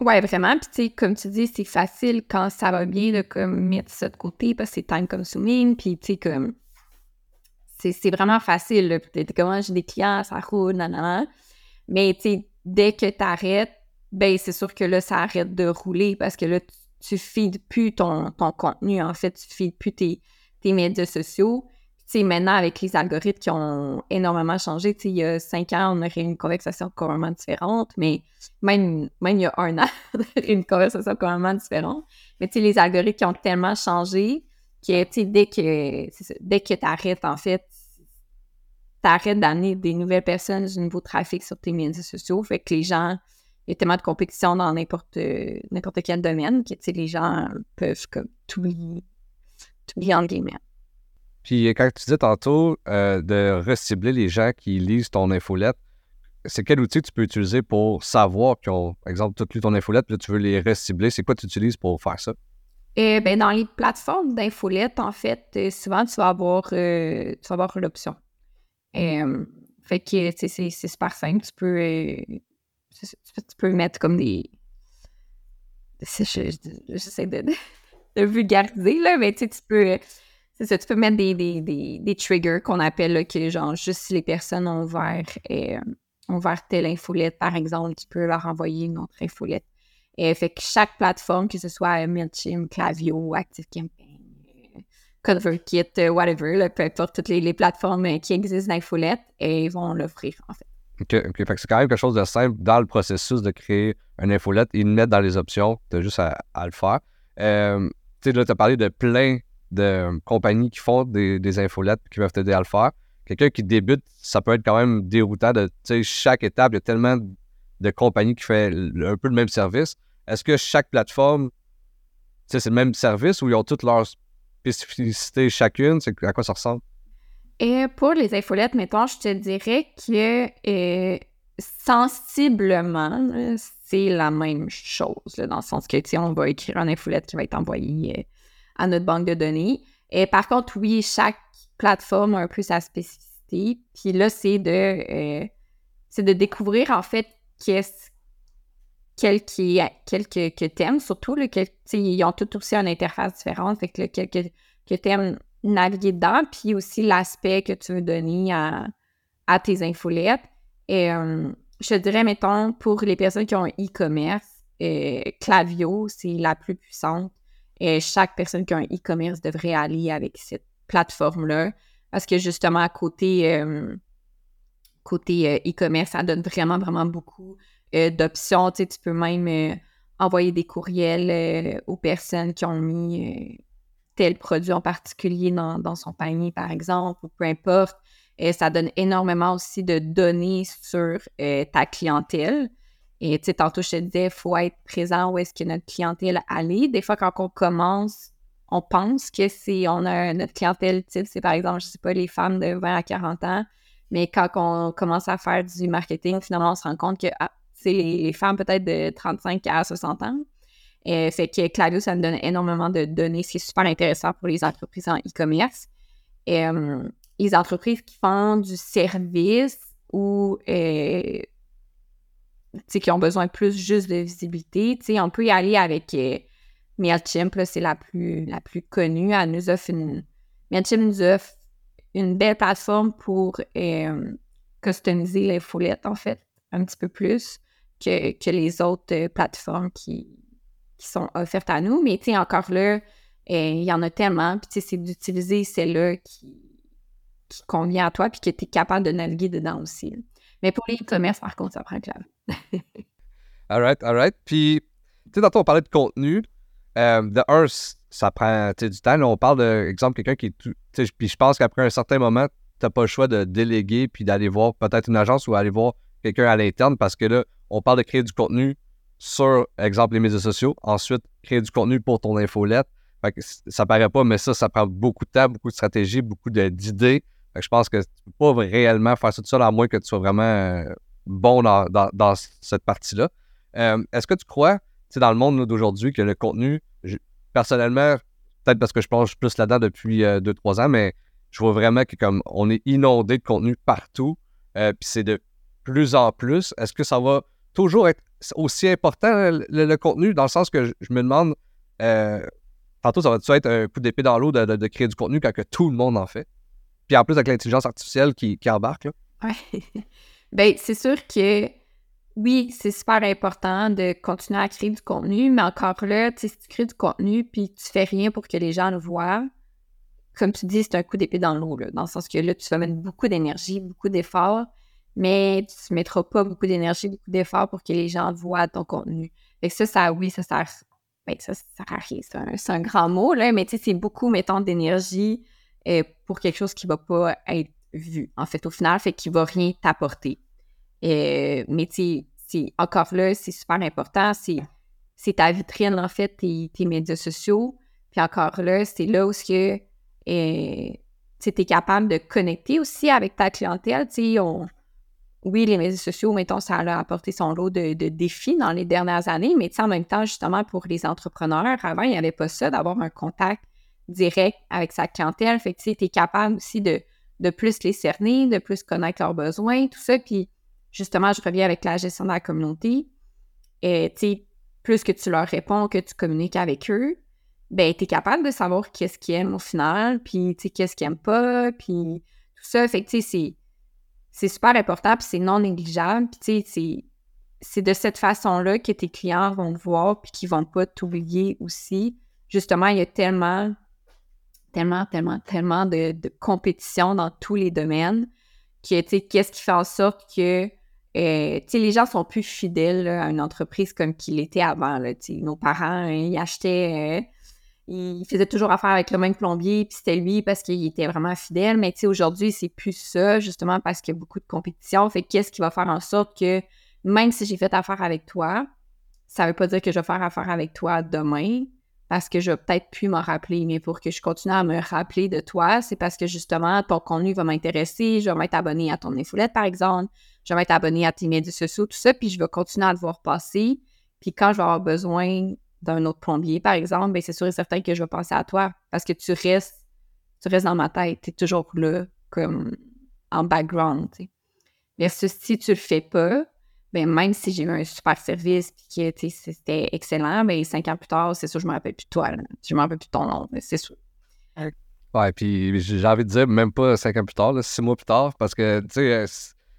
Speaker 2: Ouais, vraiment. Puis, tu comme tu dis, c'est facile quand ça va bien de mettre ça de côté parce que c'est time consuming. Puis, tu comme. C'est vraiment facile. Comment j'ai des clients, ça roule, nanana. Mais, tu dès que tu arrêtes, ben, c'est sûr que là, ça arrête de rouler parce que là, tu, ne plus ton, ton contenu. En fait, tu feeds plus tes, tes médias sociaux maintenant, avec les algorithmes qui ont énormément changé, tu il y a cinq ans, on aurait une conversation complètement différente, mais même, même il y a un an, une conversation complètement différente. Mais tu les algorithmes qui ont tellement changé que, tu dès que, tu arrêtes, en fait, tu arrêtes d'amener des nouvelles personnes, du nouveau trafic sur tes médias sociaux, fait que les gens, il y a tellement de compétition dans n'importe quel domaine que les gens peuvent comme tout oublier entre guillemets.
Speaker 1: Puis quand tu dis tantôt euh, de recibler les gens qui lisent ton infolette, c'est quel outil tu peux utiliser pour savoir qu'ils ont, par exemple, tout lu ton infolette, puis tu veux les recibler? C'est quoi tu utilises pour faire ça?
Speaker 2: Eh ben, dans les plateformes d'infolette, en fait, euh, souvent, tu vas avoir, euh, avoir l'option. fait que c'est super simple. Tu peux, tu peux mettre comme des. J'essaie de, de, vulgariser, là, mais tu peux. C'est tu peux mettre des, des, des, triggers qu'on appelle, là, genre, juste si les personnes ont ouvert, euh, ouvert telle infolette, par exemple, tu peux leur envoyer une autre infolette. Et fait que chaque plateforme, que ce soit MailChimp, Clavio, ActiveCampaign, ConvertKit, euh, whatever, peu importe toutes les, plateformes euh, qui existent d'infolette, et ils vont l'offrir, en fait.
Speaker 1: OK, OK. Fait que c'est quand même quelque chose de simple dans le processus de créer une infolette. Ils le mettent dans les options. Tu as juste à, le faire. Euh, tu sais, là, tu as parlé de plein de compagnies qui font des, des infolettes qui peuvent t'aider à le faire. Quelqu'un qui débute, ça peut être quand même déroutant de, chaque étape, il y a tellement de compagnies qui font un peu le même service. Est-ce que chaque plateforme, c'est le même service ou ils ont toutes leurs spécificités chacune? C'est à quoi ça ressemble?
Speaker 2: Et pour les infolettes, mettons, je te dirais que euh, sensiblement, c'est la même chose, dans le sens que, on va écrire une infolette qui va être envoyée euh, à notre banque de données. Et par contre, oui, chaque plateforme a un peu sa spécificité. Puis là, c'est de, euh, c'est de découvrir, en fait, qu'est-ce quelques, quelques, thèmes, surtout, là, que, ils ont tous aussi une interface différente, fait que quelques, quelques thèmes naviguer dedans, puis aussi l'aspect que tu veux donner à, à tes infolettes. Et euh, je dirais, mettons, pour les personnes qui ont e-commerce, euh, Clavio, c'est la plus puissante. Et chaque personne qui a un e-commerce devrait aller avec cette plateforme-là. Parce que justement, côté, euh, côté e-commerce, ça donne vraiment, vraiment beaucoup d'options. Tu, sais, tu peux même envoyer des courriels aux personnes qui ont mis tel produit en particulier dans, son panier, par exemple, ou peu importe. Et ça donne énormément aussi de données sur euh, ta clientèle. Et tu sais, tantôt, je te disais, il faut être présent où est-ce que notre clientèle allait. Des fois, quand on commence, on pense que c'est, on a notre clientèle type, c'est par exemple, je sais pas, les femmes de 20 à 40 ans. Mais quand on commence à faire du marketing, finalement, on se rend compte que ah, c'est les femmes peut-être de 35 à 60 ans. Euh, fait que Klaviyo, ça nous donne énormément de données, c'est super intéressant pour les entreprises en e-commerce. Euh, les entreprises qui font du service ou euh, qui ont besoin plus juste de visibilité, on peut y aller avec MailChimp, c'est la plus, la plus connue. Elle nous offre une, MailChimp nous offre une belle plateforme pour customiser les foulettes, en fait, un petit peu plus que, que les autres plateformes qui, qui sont offertes à nous. Mais encore là, euh, il y en a tellement. Puis c'est d'utiliser celle-là qui, qui convient à toi puis que tu es capable de naviguer dedans aussi. Mais pour les e-commerce, par contre, ça prend clair.
Speaker 1: all right, all right. Puis, tu sais, tantôt, on parlait de contenu. Euh, de un, ça prend du temps. Là, on parle d'exemple, quelqu'un qui est tout. Puis je pense qu'après un certain moment, tu n'as pas le choix de déléguer puis d'aller voir peut-être une agence ou aller voir quelqu'un à l'interne parce que là, on parle de créer du contenu sur, exemple, les médias sociaux. Ensuite, créer du contenu pour ton infolette. Fait que ça paraît pas, mais ça, ça prend beaucoup de temps, beaucoup de stratégie, beaucoup d'idées. Je pense que tu peux pas réellement faire ça tout seul, à moins que tu sois vraiment euh, bon dans, cette partie-là. Euh, est-ce que tu crois, dans le monde d'aujourd'hui, que le contenu, personnellement, peut-être parce que je plonge plus là-dedans depuis 2-3 euh, ans, mais je vois vraiment que comme on est inondé de contenu partout, puis c'est de plus en plus. Est-ce que ça va toujours être aussi important le, contenu, dans le sens que je, me demande, euh, tantôt, ça va-tu être un coup d'épée dans l'eau de, créer du contenu quand que tout le monde en fait? Puis en plus, avec l'intelligence artificielle qui, embarque. Là.
Speaker 2: ben, c'est sûr que oui, c'est super important de continuer à créer du contenu, mais encore là, si tu crées du contenu puis tu fais rien pour que les gens le voient, comme tu dis, c'est un coup d'épée dans l'eau, dans le sens que là, tu vas mettre beaucoup d'énergie, beaucoup d'efforts, mais tu ne mettras pas beaucoup d'énergie, beaucoup d'efforts pour que les gens voient ton contenu. Fait ça, ça, oui, ça sert, ben, ça, sert à rien. C'est un, grand mot, là, mais tu sais, c'est beaucoup, mettons, d'énergie euh, pour quelque chose qui ne va pas être vu, en fait, au final, fait qu'il ne va rien t'apporter. Euh, mais tu encore là, c'est super important. C'est, ta vitrine, en fait, tes, tes médias sociaux. Puis encore là, c'est là où que, euh, tu es capable de connecter aussi avec ta clientèle. On, oui, les médias sociaux, mettons, ça a apporté son lot de, défis dans les dernières années, mais en même temps, justement, pour les entrepreneurs, avant, il n'y avait pas ça, d'avoir un contact direct avec sa clientèle. Fait que tu es capable aussi de, de plus les cerner, de plus connaître leurs besoins, tout ça. Puis justement, je reviens avec la gestion de la communauté. Et tu sais, plus que tu leur réponds, que tu communiques avec eux, ben, tu es capable de savoir qu'est-ce qu'ils aiment au final, puis tu sais, qu'est-ce qu'ils n'aiment pas, puis tout ça. Fait que tu sais, c'est super important, puis c'est non négligeable. Puis tu sais, c'est de cette façon-là que tes clients vont te voir, puis qu'ils vont pas t'oublier aussi. Justement, il y a tellement tellement, tellement, tellement de, compétition dans tous les domaines que, tu sais, qu'est-ce qui fait en sorte que, euh, tu sais, les gens sont plus fidèles à une entreprise comme qu'ils étaient avant, tu sais. Nos parents, hein, ils achetaient... Euh, ils faisaient toujours affaire avec le même plombier, puis c'était lui parce qu'il était vraiment fidèle. Mais tu sais, aujourd'hui, c'est plus ça, justement parce qu'il y a beaucoup de compétition. Fait qu'est-ce qui va faire en sorte que même si j'ai fait affaire avec toi, ça veut pas dire que je vais faire affaire avec toi demain parce que je vais peut-être plus m'en rappeler, mais pour que je continue à me rappeler de toi, c'est parce que justement, ton contenu va m'intéresser, je vais m'être abonné à ton infolette, par exemple, je vais m'être abonné à tes médias sociaux, tout ça, puis je vais continuer à te voir passer. Puis quand je vais avoir besoin d'un autre plombier, par exemple, bien, c'est sûr et certain que je vais penser à toi parce que tu restes, tu restes dans ma tête, tu es toujours là, comme en background, tu sais. Versus si tu le fais pas, ben, même si j'ai eu un super service et que c'était excellent, mais ben, cinq ans plus tard, c'est sûr, je me rappelle plus de toi. Je me rappelle plus de ton nom, c'est sûr.
Speaker 1: Ouais, puis j'ai envie de dire, même pas cinq ans plus tard, six mois plus tard, parce que, tu sais,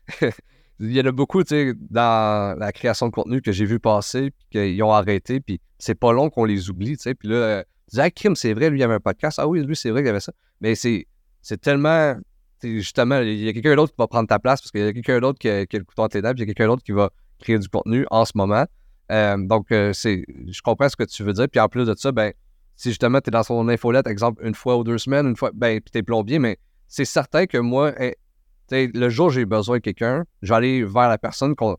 Speaker 1: il y en a beaucoup, tu sais, dans la création de contenu que j'ai vu passer, puis qu'ils ont arrêté, puis c'est pas long qu'on les oublie, tu sais. Puis là, tu dis, ah, Kim, c'est vrai, lui, il avait un podcast. Ah oui, lui, c'est vrai qu'il avait ça. Mais c'est tellement justement, il y a quelqu'un d'autre qui va prendre ta place parce qu'il y a quelqu'un d'autre qui, a, le couteau entre les dents, puis il y a quelqu'un d'autre qui va créer du contenu en ce moment. Euh, donc, euh, c'est, je comprends ce que tu veux dire. Puis en plus de ça, ben, si justement tu es dans son infolette, exemple, une fois ou deux semaines, une fois, ben, puis tu es plombier, mais c'est certain que moi, eh, le jour où j'ai besoin de quelqu'un, je vais aller vers la personne qu'on,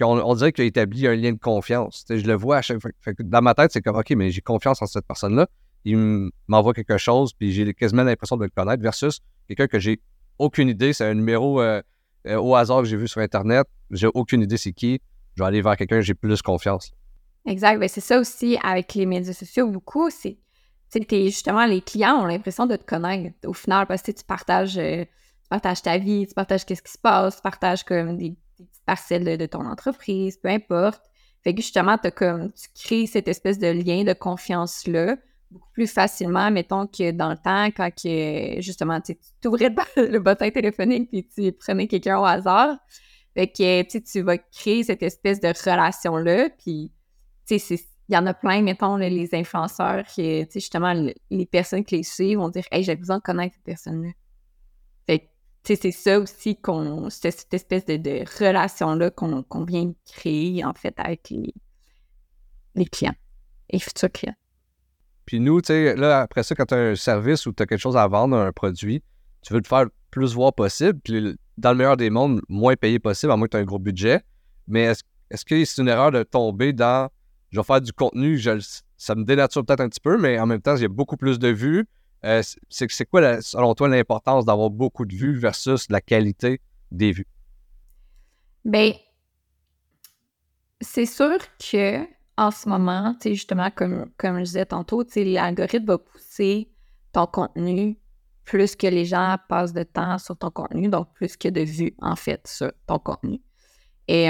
Speaker 1: on, dirait qu'il a établi un lien de confiance. je le vois à chaque fois. dans ma tête, c'est comme, OK, mais j'ai confiance en cette personne-là. Il m'envoie quelque chose, puis j'ai quasiment l'impression de le connaître, versus quelqu'un que j'ai aucune idée, c'est un numéro euh, euh, au hasard que j'ai vu sur Internet, j'ai aucune idée c'est qui, je vais aller vers quelqu'un j'ai plus confiance.
Speaker 2: Exact, ben, c'est ça aussi avec les médias sociaux, beaucoup, c'est justement, les clients ont l'impression de te connaître au final parce que tu partages, euh, tu partages ta vie, tu partages qu'est-ce qui se passe, tu partages comme des, petites parcelles de, de, ton entreprise, peu importe. Fait que justement, as comme, tu crées cette espèce de lien de confiance-là beaucoup plus facilement, mettons, que dans le temps, quand que, justement, tu ouvrais le, bottin téléphonique puis tu prenais quelqu'un au hasard. Fait que, tu vas créer cette espèce de relation-là, puis, tu sais, il y en a plein, mettons, les influenceurs, qui, justement, les personnes qui les suivent vont dire « Hey, j'ai besoin de connaître cette personne-là. » Fait que, tu sais, c'est ça aussi qu'on... cette espèce de, relation-là qu'on vient créer, en fait, avec les, les clients et futurs clients.
Speaker 1: Puis nous, tu sais, là, après ça, quand tu as un service ou tu as quelque chose à vendre, un produit, tu veux le faire plus voir possible. Puis dans le meilleur des mondes, moins payé possible, à moins que tu aies un gros budget. Mais est-ce que c'est une erreur de tomber dans je vais faire du contenu, ça me dénature peut-être un petit peu, mais en même temps, il y a beaucoup plus de vues. Euh, c'est quoi, selon toi, l'importance d'avoir beaucoup de vues versus la qualité des vues?
Speaker 2: Bien, c'est sûr que en ce moment, tu sais, justement, comme, comme je disais tantôt, tu sais, l'algorithme va pousser ton contenu plus que les gens passent de temps sur ton contenu, donc plus que de vues, en fait, sur ton contenu. Et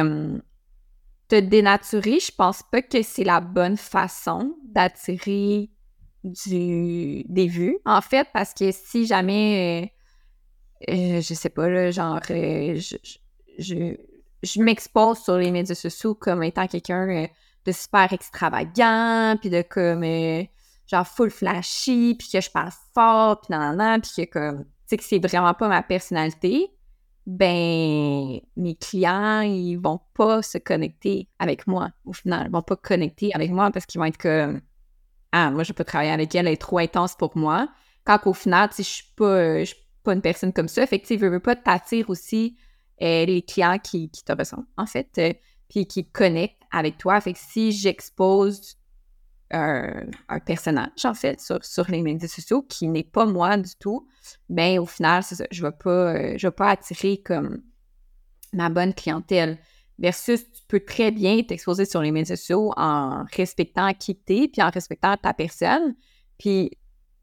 Speaker 2: te dénaturer, je pense pas que c'est la bonne façon d'attirer des vues, en fait, parce que si jamais, euh, euh, je sais pas, genre, euh, je, je, je m'expose sur les médias sociaux comme étant quelqu'un de super extravagant, puis de comme, euh, genre full flashy, puis que je parle fort, puis nan, nan, puis que comme, tu sais que c'est vraiment pas ma personnalité, ben, mes clients, ils vont pas se connecter avec moi, au final. Ils vont pas connecter avec moi parce qu'ils vont être comme, ah, moi, je peux travailler avec elle, elle est trop intense pour moi. Quand au final, tu sais, je suis pas, suis pas une personne comme ça. Fait que, tu veux pas t'attirer aussi euh, les clients qui, qui te ressemblent, en fait. Euh, puis qui connectent avec toi. Fait que si j'expose un, personnage, en fait, sur, sur les médias sociaux qui n'est pas moi du tout, ben au final, je ne vais, pas, euh, vais pas attirer comme ma bonne clientèle. Versus, tu peux très bien t'exposer sur les médias sociaux en respectant qui tu es, puis en respectant ta personne. Puis,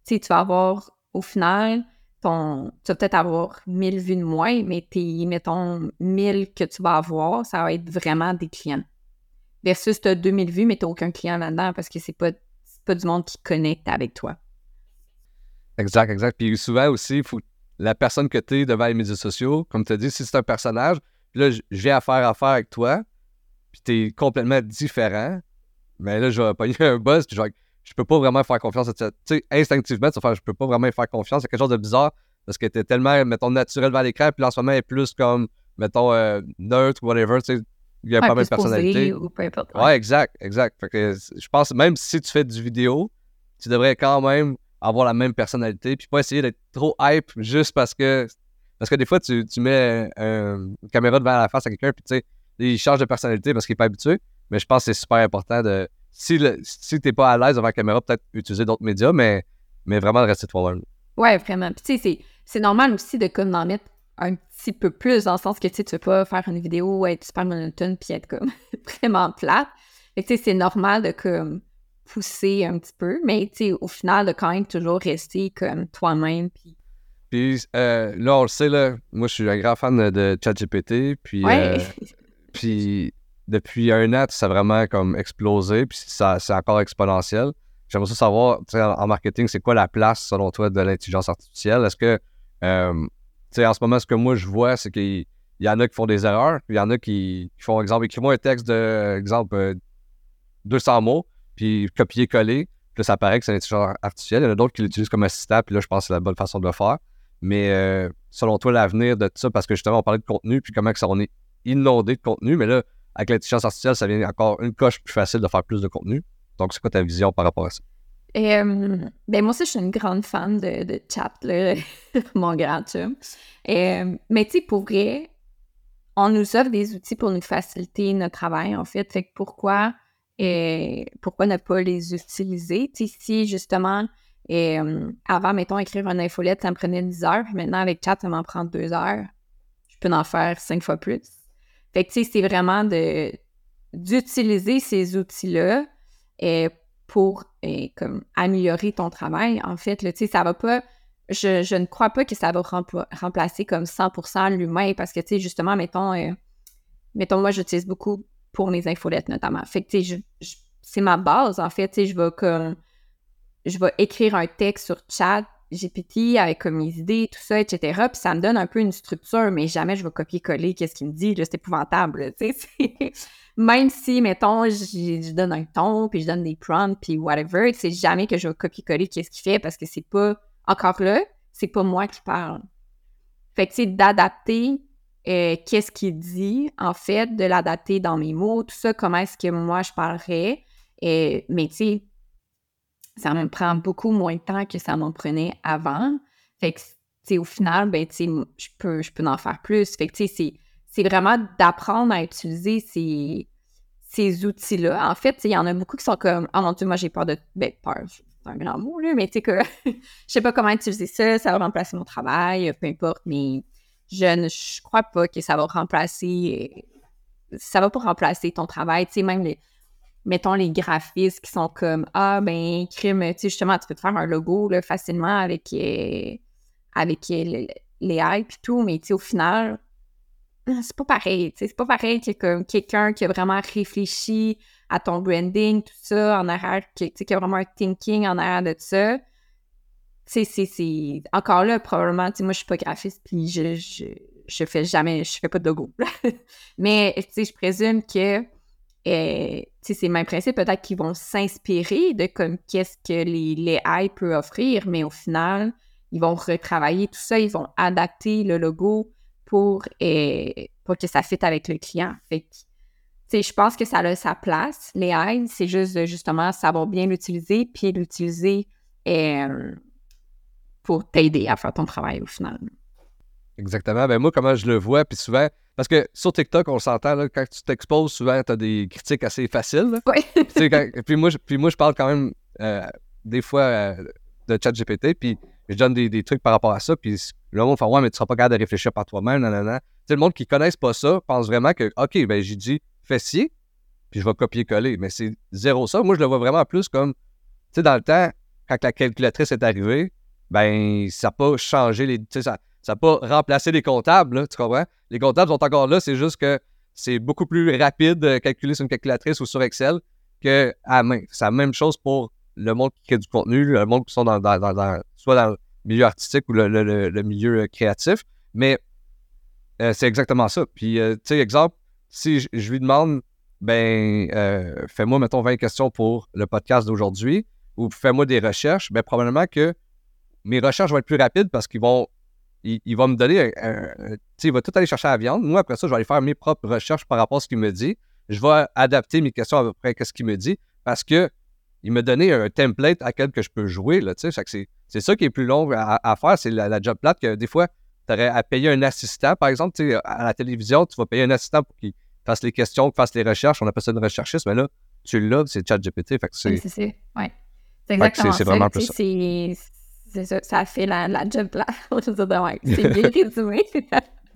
Speaker 2: tu vas avoir, au final, ton, tu vas peut-être avoir 1000 vues de moins, mais tes, mettons, 1000 que tu vas avoir, ça va être vraiment des clients. Versus, tu as 2000 vues, mais tu n'as aucun client là-dedans parce que c'est pas, pas du monde qui connecte avec toi.
Speaker 1: Exact, exact. Puis souvent aussi, faut la personne que tu es devant les médias sociaux, comme tu as dit, si c'est un personnage, là, je viens à faire affaire avec toi, puis tu es complètement différent, mais là, je vais pogner un buzz, puis genre, je peux pas vraiment faire confiance à Tu sais, instinctivement, tu vas faire, je peux pas vraiment faire confiance. C'est quelque chose de bizarre parce que tu es tellement, mettons, naturel vers l'écran, puis là, en ce moment, elle est plus comme, mettons, euh, neutre ou whatever, tu sais, il y a pas mal de personnalité.
Speaker 2: Ou peu importe,
Speaker 1: ouais. exact, exact. Fait que je pense, même si tu fais du vidéo, tu devrais quand même avoir la même personnalité, puis pas essayer d'être trop hype juste parce que. Parce que des fois, tu, tu mets une caméra devant la face à quelqu'un, puis tu sais, il change de personnalité parce qu'il n'est pas habitué. Mais je pense que c'est super important de. Si, si tu n'es pas à l'aise devant la caméra, peut-être utiliser d'autres médias, mais, mais vraiment de rester toi-même.
Speaker 2: Ouais, vraiment. Puis tu sais, c'est normal aussi de comme d'en mettre un petit peu plus, dans le sens que tu sais, tu veux pas faire une vidéo, être super monotone, puis être comme vraiment plate. Fait tu sais, c'est normal de comme pousser un petit peu, mais tu sais, au final, de quand même toujours rester comme toi-même. Puis,
Speaker 1: puis euh, là, on le sait, là, moi, je suis un grand fan de ChatGPT, puis,
Speaker 2: ouais.
Speaker 1: Euh, puis depuis un an, ça a vraiment comme explosé, puis ça, c'est encore exponentiel. J'aimerais ça savoir, en, marketing, c'est quoi la place, selon toi, de l'intelligence artificielle? Est-ce que, euh, en ce moment, ce que moi, je vois, c'est qu'il y en a qui font des erreurs, il y en a qui, font, exemple, écrivez-moi un texte de, exemple, 200 mots, puis copier-coller. Puis là, ça paraît que c'est un intelligence artificielle. Il y en a d'autres qui l'utilisent comme assistant, puis là, je pense que c'est la bonne façon de le faire. Mais euh, selon toi, l'avenir de tout ça, parce que justement, on parlait de contenu, puis comment que ça, on est inondé de contenu, mais là, avec l'intelligence artificielle, ça devient encore une coche plus facile de faire plus de contenu. Donc, c'est quoi ta vision par rapport à ça?
Speaker 2: Euh, ben moi aussi, je suis une grande fan de, chat, mon grand chum. Euh, mais tu sais, pour vrai, on nous offre des outils pour nous faciliter notre travail, en fait. Fait que pourquoi et pourquoi ne pas les utiliser? si justement, avant, mettons, écrire une infolette, ça me prenait 10 heures, maintenant avec chat, ça m'en prend 2 heures, je peux en faire 5 fois plus. Fait que, tu sais, c'est vraiment d'utiliser ces outils-là pour comme améliorer ton travail. En fait, tu sais, ça va pas... Je, je, ne crois pas que ça va remplacer comme 100% l'humain parce que, tu justement, mettons, euh, mettons, moi, j'utilise beaucoup pour mes infolettes notamment. Fait que, tu sais, c'est ma base, en fait. Tu sais, je vais comme. Je vais écrire un texte sur chat GPT avec comme mes idées, tout ça, etc. Puis ça me donne un peu une structure, mais jamais je vais copier-coller qu'est-ce qu'il me dit. C'est épouvantable. Même si, mettons, je, donne un ton, puis je donne des prompts, puis whatever, c'est jamais que je vais copier-coller qu'est-ce qu'il fait parce que c'est pas. Encore là, c'est pas moi qui parle. Fait que, sais, d'adapter euh, qu'est-ce qu'il dit, en fait, de l'adapter dans mes mots, tout ça, comment est-ce que moi je parlerais. Euh, mais tu sais, ça me prend beaucoup moins de temps que ça m'en prenait avant. Fait que, au final, ben, je peux, je peux en faire plus. Fait que, c'est vraiment d'apprendre à utiliser ces, ces outils-là. En fait, il y en a beaucoup qui sont comme, oh mon Dieu, moi j'ai peur de. Ben, peur, c'est un grand mot, là, mais tu sais, que je sais pas comment utiliser ça, ça va remplacer mon travail, peu importe, mais je ne crois pas que ça va remplacer. Ça va pas remplacer ton travail. Tu sais, même les. Mettons les graphistes qui sont comme Ah, ben, crime, tu sais, justement, tu peux te faire un logo facilement avec, euh, avec euh, les hypes et tout, mais tu sais, au final, c'est pas pareil. C'est pas pareil que comme quelqu'un qui a vraiment réfléchi à ton branding, tout ça, en arrière, qui, qui a vraiment un thinking en arrière de ça c'est encore là, probablement, tu moi, je suis pas graphiste, puis je, je, je, fais jamais, je fais pas de logo. Mais, tu sais, je présume que, euh, tu sais, c'est même principe, peut-être qu'ils vont s'inspirer de comme qu'est-ce que les, les AI peuvent offrir, mais au final, ils vont retravailler tout ça, ils vont adapter le logo pour, euh, pour que ça fitte avec le client. Fait je pense que ça a sa place. Les AI, c'est juste justement savoir bien l'utiliser, puis l'utiliser euh, pour t'aider à faire ton travail au final.
Speaker 1: Exactement. Ben moi, comment je le vois, puis souvent, Parce que sur TikTok, on s'entend, là, quand tu t'exposes, souvent, tu as des critiques assez faciles. là.
Speaker 2: Oui.
Speaker 1: Quand- puis, moi, je, puis moi, je parle quand même euh, des fois euh, de ChatGPT, puis je donne des, des trucs par rapport à ça, puis le monde fait Ouais, mais tu seras pas capable de réfléchir par toi-même, nanana. Tu le monde qui ne connaisse pas ça pense vraiment que, OK, ben j'ai dit fessier, puis je vais copier-coller. Mais c'est zéro ça. Moi, je le vois vraiment plus comme, tu sais, dans le temps, quand la calculatrice est arrivée, ben ça n'a pas changé les. Ça n'a pas remplacé les comptables, tu comprends? Les comptables sont encore là, c'est juste que c'est beaucoup plus rapide de calculer sur une calculatrice ou sur Excel que à main. C'est la même chose pour le monde qui crée du contenu, le monde qui sont dans, soit dans le milieu artistique ou le, le- le- milieu euh, créatif. Mais euh, c'est exactement ça. Puis, euh, tu sais, exemple, si je, lui demande, ben, fais-moi, mettons, 20 questions pour le podcast d'aujourd'hui ou fais-moi des recherches, ben, probablement que mes recherches vont être plus rapides parce qu'ils vont, il, il va me donner, un- un- un- tu sais, il va tout aller chercher à la viande. Moi, après ça, je vais aller faire mes propres recherches par rapport à ce qu'il me dit. Je vais adapter mes questions à peu près à ce qu'il me dit parce que il m'a donné un template à quel que je peux jouer, là, c'est, c'est ça qui est plus long à, à faire, c'est la, la job plate que des fois, tu aurais à payer un assistant, par exemple, à la télévision, tu vas payer un assistant pour qu'il fasse les questions, qu'il fasse les recherches, on appelle ça une recherchiste, mais là, tu l'as, c'est ChatGPT, fait que c'est...
Speaker 2: Oui, c'est ça. Ouais. C'est
Speaker 1: Fait que c'est-
Speaker 2: exactement
Speaker 1: c'est
Speaker 2: ça.
Speaker 1: vraiment
Speaker 2: tu
Speaker 1: plus
Speaker 2: sais, C'est ça. Ça fait la, la job là. C'est bien résumé.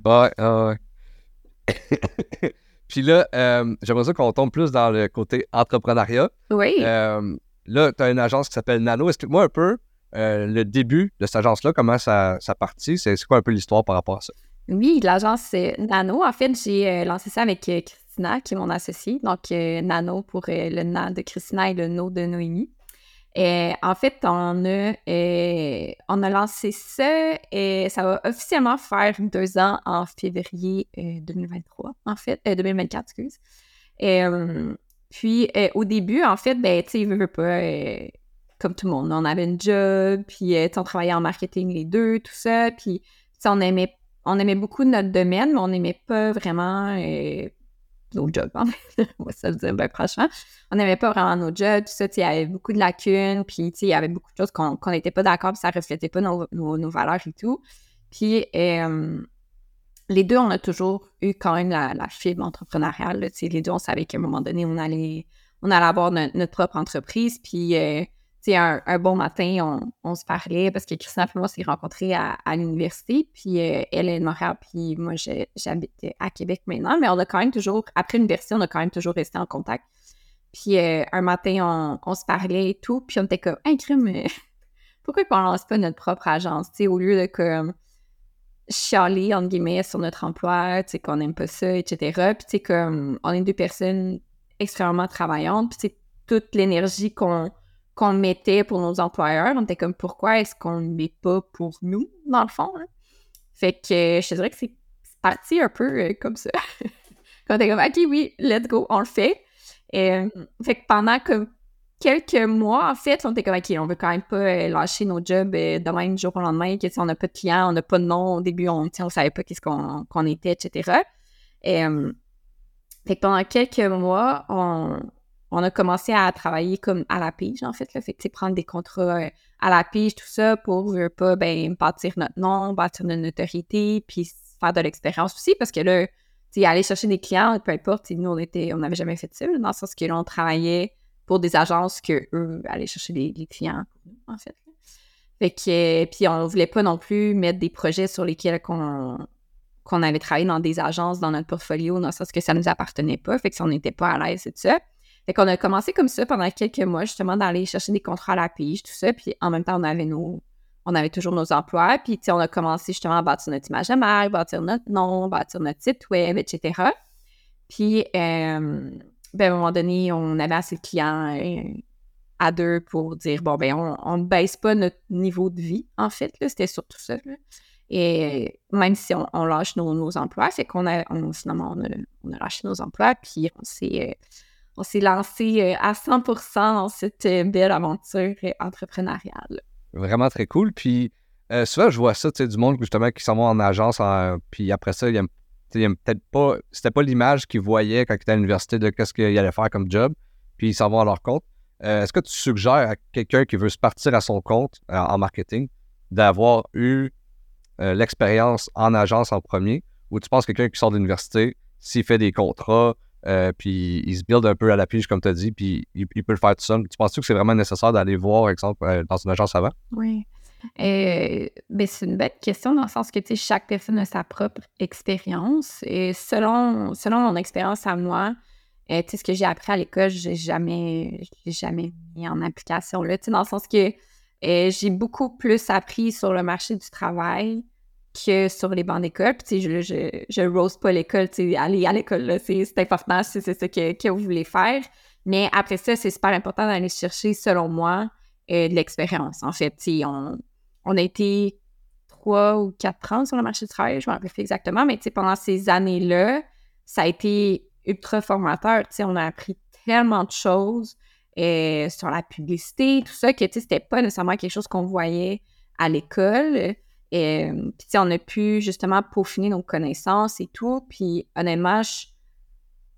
Speaker 1: Ouais, ouais, ouais. Puis là, euh, j'aimerais ça qu'on tombe plus dans le côté entrepreneuriat.
Speaker 2: oui.
Speaker 1: Euh, là, tu as une agence qui s'appelle Nano. Explique-moi un peu euh, le début de cette agence-là, comment ça, ça partit, c'est quoi un peu l'histoire par rapport à ça?
Speaker 2: Oui, l'agence Nano. En fait, j'ai lancé ça avec Christina, qui est mon associée. Donc, Nano pour le Na de Christina et le No de Noémie. Et en fait, on a, euh, on a lancé ça et ça va officiellement faire deux ans en février euh, 2023, en fait, euh, 2024, excuse. Euh, puis, euh, au début, en fait, ben, tu sais, veux, veux pas, euh, comme tout le monde, on avait une job, puis euh, on travaillait en marketing les deux, tout ça, puis on aimait, on aimait beaucoup notre domaine, mais on n'aimait pas vraiment euh, nos jobs, hein. on va se le dire, ben, franchement. On n'aimait pas vraiment nos jobs, tout ça, il y avait beaucoup de lacunes, puis il y avait beaucoup de choses qu'on n'était pas d'accord, puis ça reflétait pas nos, nos- valeurs et tout. Puis, les deux, on a toujours eu quand même la, fibre entrepreneuriale. là. Les deux, on savait qu'à un moment donné, on allait, on allait avoir no- notre propre entreprise. Puis, euh, sais, un, bon matin, on, on se parlait parce que Christian et moi, on s'est rencontrés à, l'université. Puis, euh, elle est de Montréal, puis moi, j'habite à Québec maintenant. Mais on a quand même toujours, après l'université, on a quand même toujours resté en contact. Puis, euh, un matin, on, on se parlait et tout. Puis, on était comme, hey, crime, euh, pourquoi qu'on lance pas notre propre agence? Tu sais, au lieu de comme chialer, entre guillemets, sur notre emploi, tu sais, qu'on n'aime pas ça, etc. Puis, tu sais, comme, on est deux personnes extrêmement travaillantes, puis, tu sais, toute l'énergie qu'on qu'on mettait pour nos employeurs, on était comme, pourquoi est-ce qu'on ne met pas pour nous, dans le fond? hein? Fait que euh, je te dirais que c'est parti un peu euh, comme ça. On était comme, OK, oui, let's go, on le fait. Euh, fait que pendant comme quelques mois, en fait, on était comme, OK, on veut quand même pas lâcher nos jobs euh, de même jour au lendemain, que si on n'a pas de clients, on n'a pas de nom. Au début, on ne savait pas qu'est-ce qu'on était, etc. Et, fait que pendant quelques mois, on, on a commencé à travailler comme à la pige, en fait. Là. Fait prendre des contrats euh, à la pige, tout ça, pour euh, pas ben, bâtir notre nom, bâtir notre notoriété, puis faire de l'expérience aussi, parce que là, tu aller chercher des clients, peu importe, nous, on n'avait jamais fait ça, dans le sens que là, on travaillait pour des agences que eux allaient chercher des, clients en fait. Fait que, euh, puis on voulait pas non plus mettre des projets sur lesquels qu'on qu'on avait travaillé dans des agences dans notre portfolio, dans le sens que ça nous appartenait pas, fait que si on n'était pas à l'aise et tout ça. Fait qu'on a commencé comme ça pendant quelques mois, justement, d'aller chercher des contrats à la pige, tout ça, puis en même temps, on avait nos... On avait toujours nos emplois, puis on a commencé justement à bâtir notre image de marque, bâtir notre nom, bâtir notre site web, etc. Puis, euh, ben, à un moment donné, on avait assez de clients euh, à deux pour dire, bon, ben, on ne baisse pas notre niveau de vie, en fait, c'était surtout ça. Et même si on, lâche nos, emplois, c'est qu'on a, on, finalement, on a, on lâché nos emplois, puis on s'est, euh, on s'est lancé euh, à 100% dans cette euh, belle aventure euh, entrepreneuriale.
Speaker 1: Vraiment très cool. Puis souvent, je vois ça, tu sais, du monde justement qui s'en va en agence, en- puis après ça, il aime, aime peut-être pas, c'était pas l'image qu'ils voyaient quand ils étaient à l'université de qu'est-ce qu'ils allaient faire comme job, puis ils s'en vont à leur compte. Est-ce que tu suggères à quelqu'un qui veut se partir à son compte en marketing d'avoir eu l'expérience en agence en premier, Ou tu penses que quelqu'un qui sort d'université, s'il fait des contrats, euh, puis il se build un peu à la pige, comme tu as dit, puis il, peut le faire tout seul. Tu penses-tu que c'est vraiment nécessaire d'aller voir, exemple, euh, dans une agence avant?
Speaker 2: Oui. Euh, ben, c'est une belle question dans le sens que chaque personne a sa propre expérience. Et selon, selon mon expérience à moi, ce que j'ai appris à l'école, j'ai jamais, jamais mis en application. Là, dans le sens que j'ai beaucoup plus appris sur le marché du travail que sur les bancs d'école. Puis, je, je, je rose pas l'école, aller à l'école, c'est important, c'est ce que, vous voulez faire. Mais après ça, c'est super important d'aller chercher, selon moi, euh, de l'expérience. En fait, on, on a été trois ou quatre ans sur le marché du travail, je ne me rappelle exactement, mais pendant ces années-là, ça a été ultra formateur. on a appris tellement de choses euh, sur la publicité, tout ça, que c'était pas nécessairement quelque chose qu'on voyait à l'école. Et euh, puis, on a pu justement peaufiner nos connaissances et tout. Puis, honnêtement,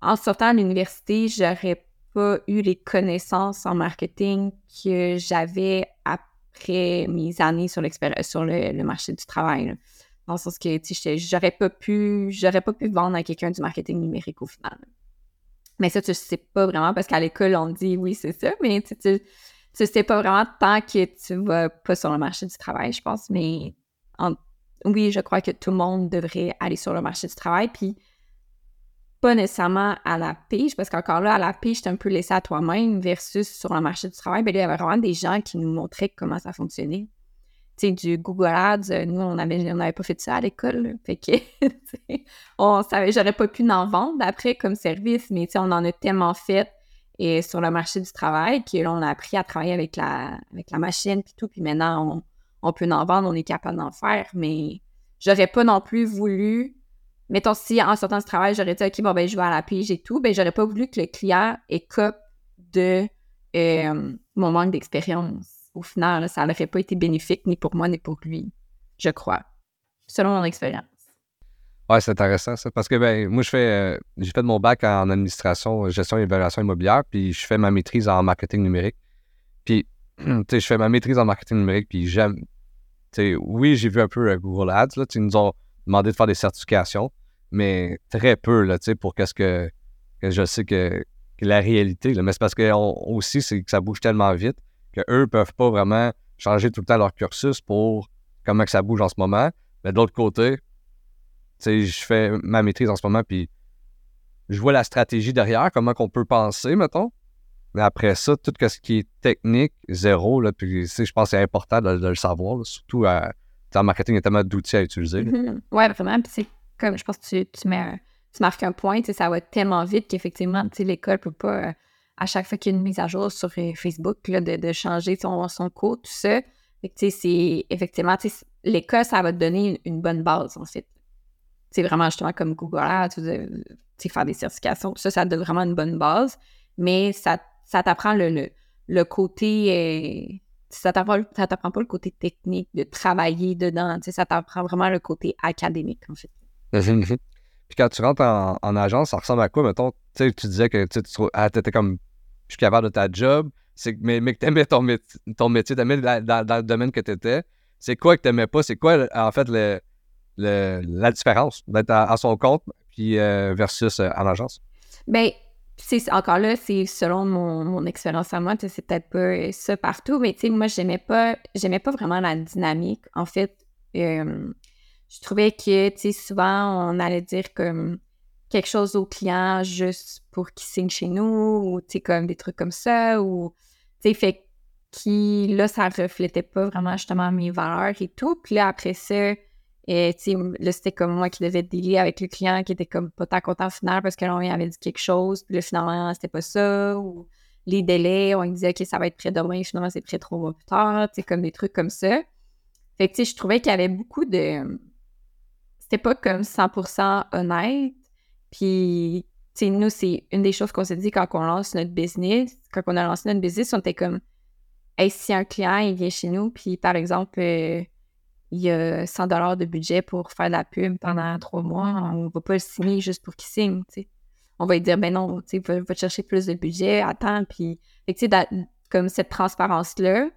Speaker 2: en sortant de l'université, j'aurais pas eu les connaissances en marketing que j'avais après mes années sur, sur le, marché du travail. Dans le sens que j'aurais pas pu j'aurais pas pu vendre à quelqu'un du marketing numérique au final. Mais ça, tu sais pas vraiment parce qu'à l'école, on dit oui, c'est ça, mais tu, tu, tu sais pas vraiment tant que tu vas pas sur le marché du travail, je pense. Mais oui, je crois que tout le monde devrait aller sur le marché du travail, puis pas nécessairement à la pige, parce qu'encore là, à la pige, es un peu laissé à toi-même versus sur le marché du travail, ben, il y avait vraiment des gens qui nous montraient comment ça fonctionnait. Tu sais, du Google Ads, euh, nous, on n'avait pas fait ça à l'école. Fait que, on savait, j'aurais pas pu en vendre après comme service, mais on en a tellement fait et sur le marché du travail que là, on a appris à travailler avec la, avec la machine puis tout. Puis maintenant, on, on peut en vendre, on est capable d'en faire, mais j'aurais pas non plus voulu, mettons si en sortant du travail, j'aurais dit, OK, bon, ben, je vais à la pige et tout, ben, j'aurais pas voulu que le client écope de euh, mon manque d'expérience. Au final, ça n'aurait pas été bénéfique ni pour moi ni pour lui, je crois, selon mon expérience.
Speaker 1: Ouais, c'est intéressant ça. Parce que ben, moi, je fais euh, j'ai fait mon bac en administration, gestion et évaluation immobilière, puis je fais ma maîtrise en marketing numérique. Puis, tu sais, je fais ma maîtrise en marketing numérique, puis j'aime oui, j'ai vu un peu euh, Google Ads. Là, ils nous ont demandé de faire des certifications, mais très peu là, pour qu'est-ce que, je sais que, la réalité. Mais c'est parce que aussi, c'est que ça bouge tellement vite qu'eux ne peuvent pas vraiment changer tout le temps leur cursus pour comment que ça bouge en ce moment. Mais de l'autre côté, je fais ma maîtrise en ce moment, puis je vois la stratégie derrière, comment qu'on peut penser, mettons. Mais après ça, tout ce qui est technique, zéro. Là, puis je pense que c'est important de, le savoir, surtout à, en marketing, il y a tellement d'outils à utiliser.
Speaker 2: Mm-hmm. Oui, vraiment. Puis c'est comme, je pense que tu, tu, mets tu marques un point, ça va tellement vite qu'effectivement, l'école ne peut pas, euh, à chaque fois qu'il y a une mise à jour sur euh, Facebook, là, de, changer son, son code, tout ça. effectivement, l'école, ça va te donner une, bonne base, en fait. C'est vraiment justement comme Google Ads, faire des certifications, ça, ça te donne vraiment une bonne base, mais ça ça t'apprend le, le, côté. Euh, ça t'apprend, t'apprend pas le côté technique de travailler dedans. Ça t'apprend vraiment le côté académique, en fait.
Speaker 1: Puis quand tu rentres en, agence, ça ressemble à quoi, mettons? Tu disais que tu ah, étais comme. Je suis capable de ta job, mais, mais que tu aimais ton, métier, ton métier, t'aimais dans, dans, le domaine que tu étais. C'est quoi que tu n'aimais pas? C'est quoi, en fait, le, la différence d'être à, son compte puis euh, versus euh, en agence?
Speaker 2: Bien, c'est encore là, c'est selon mon, expérience à moi, c'est peut-être pas ça partout, mais tu sais, moi, j'aimais pas, j'aimais pas vraiment la dynamique. En fait, euh, je trouvais que, tu souvent, on allait dire comme quelque chose au client juste pour qu'il signe chez nous, ou, tu comme des trucs comme ça, ou, tu sais, fait qui, là, ça reflétait pas vraiment, justement, mes valeurs et tout. Puis là, après ça, et tu sais, là, c'était comme moi qui devais dealer avec le client qui était comme pas tant content final parce que là, on avait dit quelque chose, puis là, finalement, c'était pas ça. Ou les délais, on lui disait, OK, ça va être prêt demain, finalement, c'est prêt trois mois plus tard, tu sais, comme des trucs comme ça. Fait que, tu sais, je trouvais qu'il y avait beaucoup de. C'était pas comme 100% honnête. Puis, tu sais, nous, c'est une des choses qu'on s'est dit quand on lance notre business. Quand on a lancé notre business, on était comme, hey, si un client, il vient chez nous, puis par exemple, euh, il y a 100 dollars de budget pour faire de la pub pendant trois mois, on va pas le signer juste pour qu'il signe, On va lui dire, ben non, tu va, va chercher plus de budget, attends, puis, tu sais, comme cette transparence-là,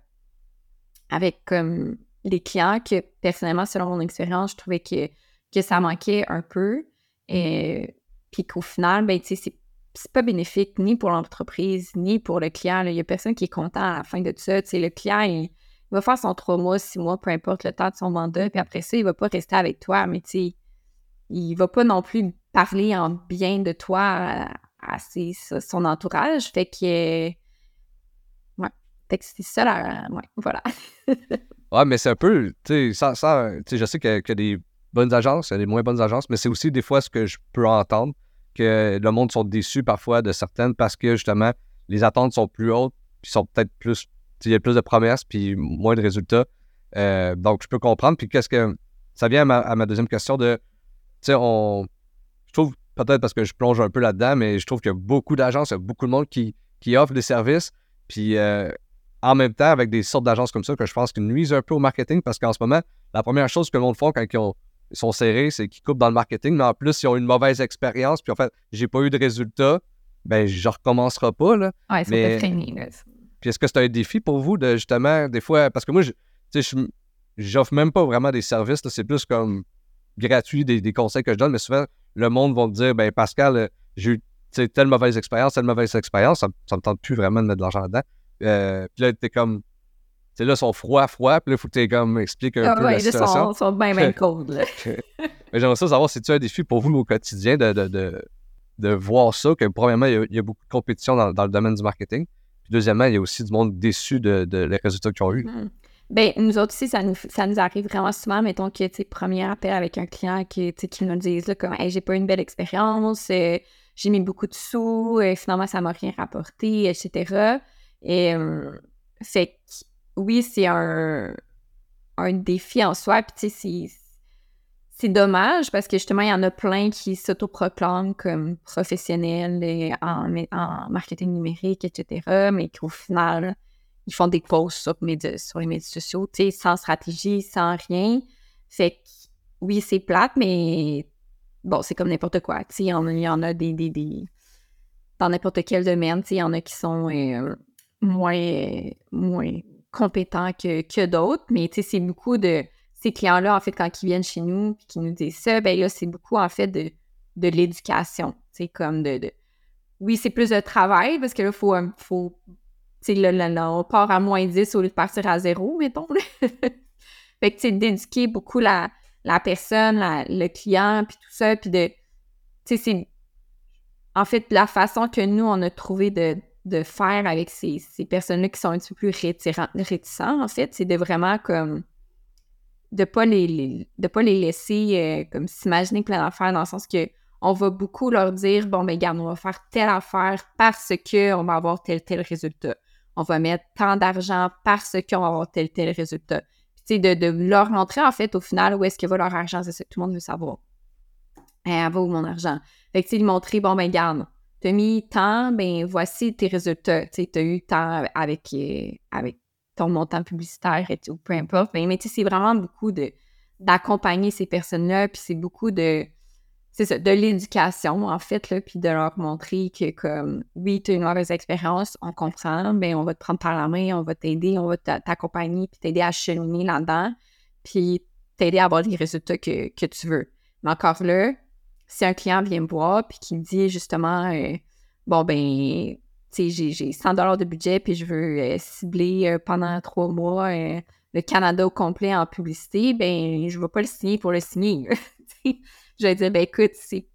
Speaker 2: avec comme les clients que, personnellement, selon mon expérience, je trouvais que que ça manquait un peu. Et puis qu'au final, ben, tu sais, c'est pas bénéfique ni pour l'entreprise, ni pour le client. Il y a personne qui est content à la fin de tout ça. Tu sais, le client, il, va faire son trois mois, six mois, peu importe le temps de son mandat, puis après ça, il va pas rester avec toi, mais tu sais, il va pas non plus parler en bien de toi à, son entourage. Fait que. Ouais. Fait que c'est ça, là. Ouais, voilà.
Speaker 1: ouais, mais c'est un peu. Tu sais, je sais qu'il y, a des bonnes agences, il y a des moins bonnes agences, mais c'est aussi des fois ce que je peux entendre, que le monde sont déçus parfois de certaines parce que justement, les attentes sont plus hautes, puis sont peut-être plus. Il y a plus de promesses, puis moins de résultats. Euh, donc, je peux comprendre. Puis, qu'est-ce que. Ça vient à ma, deuxième question de. Tu sais, on. Je trouve, peut-être parce que je plonge un peu là-dedans, mais je trouve qu'il y a beaucoup d'agences, il y a beaucoup de monde qui, qui offre des services. Puis, euh, en même temps, avec des sortes d'agences comme ça, que je pense qu'ils nuisent un peu au marketing parce qu'en ce moment, la première chose que le monde fait quand ils ont ils sont serrés, c'est qu'ils coupent dans le marketing, mais en plus, ils ont une mauvaise expérience, puis en fait, j'ai pas eu de résultat, ben, je recommencerai pas, là.
Speaker 2: Ouais, c'est mais...
Speaker 1: Puis est-ce que c'est un défi pour vous de justement, des fois, parce que moi, je, j'offre même pas vraiment des services, c'est plus comme gratuit des, conseils que je donne, mais souvent, le monde va me dire, ben, Pascal, j'ai eu telle mauvaise expérience, telle mauvaise expérience, ça, ça me tente plus vraiment de mettre de l'argent dedans. Euh, puis là, t'es comme, c'est là, ils sont froids, froids, puis là, il faut que tu comme expliques un ah peu la situation.
Speaker 2: Ils sont, bien, bien cold.
Speaker 1: Mais j'aimerais ça savoir si tu as un défi pour vous au quotidien de, de, de, voir ça, que premièrement, il y, a, beaucoup de compétition dans, dans, le domaine du marketing? Deuxièmement, il y a aussi du monde déçu de, les résultats qu'ils ont eus.
Speaker 2: Hmm. Bien, nous autres aussi, ça nous, ça nous arrive vraiment souvent. Mettons que, tu premier appel avec un client qui, qui nous disent, là, comme, j'ai pas une belle expérience, euh, j'ai mis beaucoup de sous, et euh, finalement, ça m'a rien rapporté, etc. Et, euh, fait oui, c'est un, défi en soi. Puis, tu sais, c'est dommage parce que justement, il y en a plein qui s'autoproclament comme professionnels en, en, marketing numérique, etc., mais qu'au final, ils font des posts sur, sur les médias sociaux, sans stratégie, sans rien. Fait que, oui, c'est plate, mais bon, c'est comme n'importe quoi. Il y, en a des, des, Dans n'importe quel domaine, il y en a qui sont euh, moins, moins compétents que, que d'autres, mais c'est beaucoup de ces clients-là, en fait, quand ils viennent chez nous et qu'ils nous disent ça, ben là, c'est beaucoup, en fait, de, de l'éducation. C'est comme de, Oui, c'est plus de travail parce que là, il faut, faut tu sais, là, on part à moins 10 au lieu de partir à zéro, mettons. fait que, tu d'éduquer beaucoup la, la personne, le client, puis tout ça, puis de, tu sais, c'est, en fait, la façon que nous, on a trouvé de, de faire avec ces, ces personnes-là qui sont un petit peu plus réticents, en fait, c'est de vraiment comme de pas les, de pas les laisser euh, comme s'imaginer plein d'affaires dans le sens que on va beaucoup leur dire bon ben regarde on va faire telle affaire parce que on va avoir tel tel résultat. On va mettre tant d'argent parce qu'on va avoir tel tel résultat. Tu sais de, leur montrer en fait au final où est-ce que va leur argent c'est ça que tout le monde veut savoir. Elle va où mon argent? Fait que tu sais lui montrer bon ben regarde t'as mis tant, ben voici tes résultats. Tu as eu tant avec, euh, avec ton montant publicitaire et tout, peu importe. Ben, mais tu sais, c'est vraiment beaucoup de d'accompagner ces personnes-là, puis c'est beaucoup de c'est ça, de l'éducation, en fait, là, puis de leur montrer que, comme, oui, tu as une mauvaise expérience, on comprend, mais ben, on va te prendre par la main, on va t'aider, on va t'accompagner, puis t'aider à cheminer là-dedans, puis t'aider à avoir les résultats que, que tu veux. Mais encore là, si un client vient me voir puis qui me dit justement euh, bon ben j'ai 100 dollars de budget puis je veux euh, cibler euh, pendant trois mois le Canada au complet en publicité ben je vais pas le signer pour le signer. Je vais dire ben écoute c'est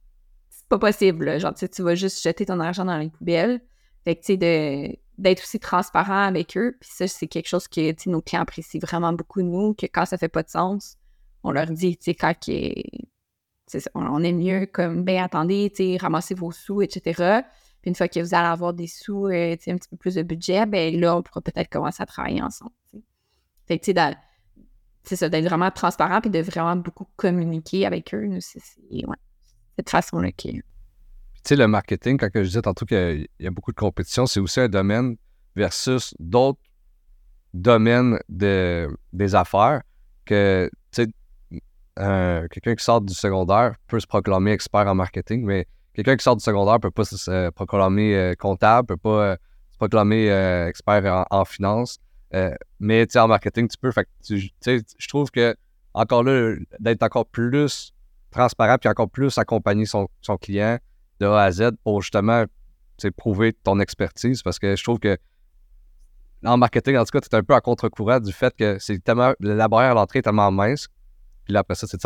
Speaker 2: pas possible genre tu vas juste jeter ton argent dans les poubelles. Fait que tu d'être aussi transparent avec eux puis ça c'est quelque chose que nos clients apprécient vraiment beaucoup de nous que quand ça fait pas de sens on leur dit quand on est mieux comme, ben attendez, tu ramassez vos sous, etc. Puis une fois que vous allez avoir des sous, euh, un petit peu plus de budget, ben là, on pourra peut-être commencer à travailler ensemble. Fait que, c'est ça, d'être vraiment transparent puis de vraiment beaucoup communiquer avec eux. C'est ouais, cette façon-là qui
Speaker 1: Tu sais, le marketing, quand je disais tantôt qu'il y, a beaucoup de compétition, c'est aussi un domaine versus d'autres domaines de, des affaires que, quelqu'un qui sort du secondaire peut se proclamer expert en marketing, mais quelqu'un qui sort du secondaire peut pas se proclamer euh, comptable, peut pas euh, se proclamer euh, expert en, finance. mais en marketing, tu peux. Fait je trouve que encore là, d'être encore plus transparent, puis encore plus accompagner son, son client de A à Z pour justement prouver ton expertise. Parce que je trouve que en marketing, en tout cas, tu es un peu à contre-courant du fait que c'est tellement, la barrière à l'entrée est tellement mince. Puis là, après ça, c'est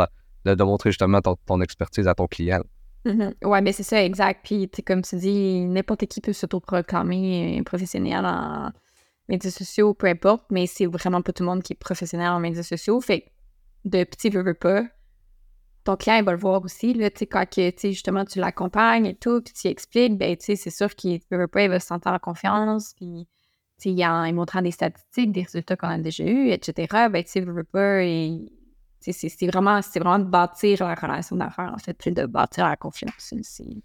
Speaker 1: de, de, montrer justement ton, expertise à ton client.
Speaker 2: Mm-hmm. Ouais, mais c'est ça, exact. Puis, comme tu dis, n'importe qui peut s'autoproclamer professionnel en médias sociaux, peu importe, mais c'est vraiment pas tout le monde qui est professionnel en médias sociaux. Fait de petit veux pas, ton client, il va le voir aussi, là, quand que, justement, tu l'accompagnes et tout, puis tu expliques, ben, c'est sûr qu'il veut, il va se sentir en confiance, puis il, montrant des statistiques, des résultats qu'on a déjà eus, etc., ben, tu sais, veut c'est vraiment, vraiment de bâtir la relation d'affaires, en fait, puis de bâtir la confiance aussi.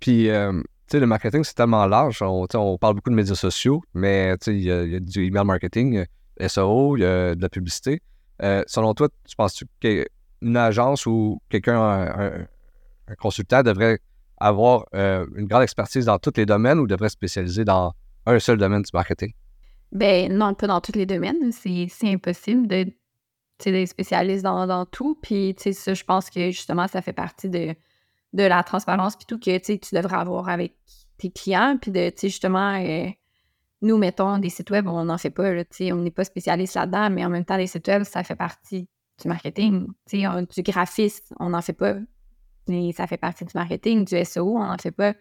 Speaker 1: Puis, euh, tu sais, le marketing, c'est tellement large. On, on, parle beaucoup de médias sociaux, mais tu sais, il y, a du email marketing, SEO, il y a de la publicité. Euh, selon toi, tu penses-tu qu'une agence ou quelqu'un, un, consultant devrait avoir euh, une grande expertise dans tous les domaines ou devrait spécialiser dans un seul domaine du marketing?
Speaker 2: Ben non, pas dans tous les domaines. C'est impossible d'être spécialiste dans, dans tout. Puis, tu sais, ça, je pense que justement, ça fait partie de, de la transparence puis tout que tu devrais avoir avec tes clients. Puis de, tu sais, justement, euh, nous, mettons, des sites web, on n'en fait pas. Là, on n'est pas spécialiste là-dedans, mais en même temps, les sites web, ça fait partie du marketing. sais, du graphisme, on n'en fait pas. Mais ça fait partie du marketing. Du SEO, on n'en fait pas.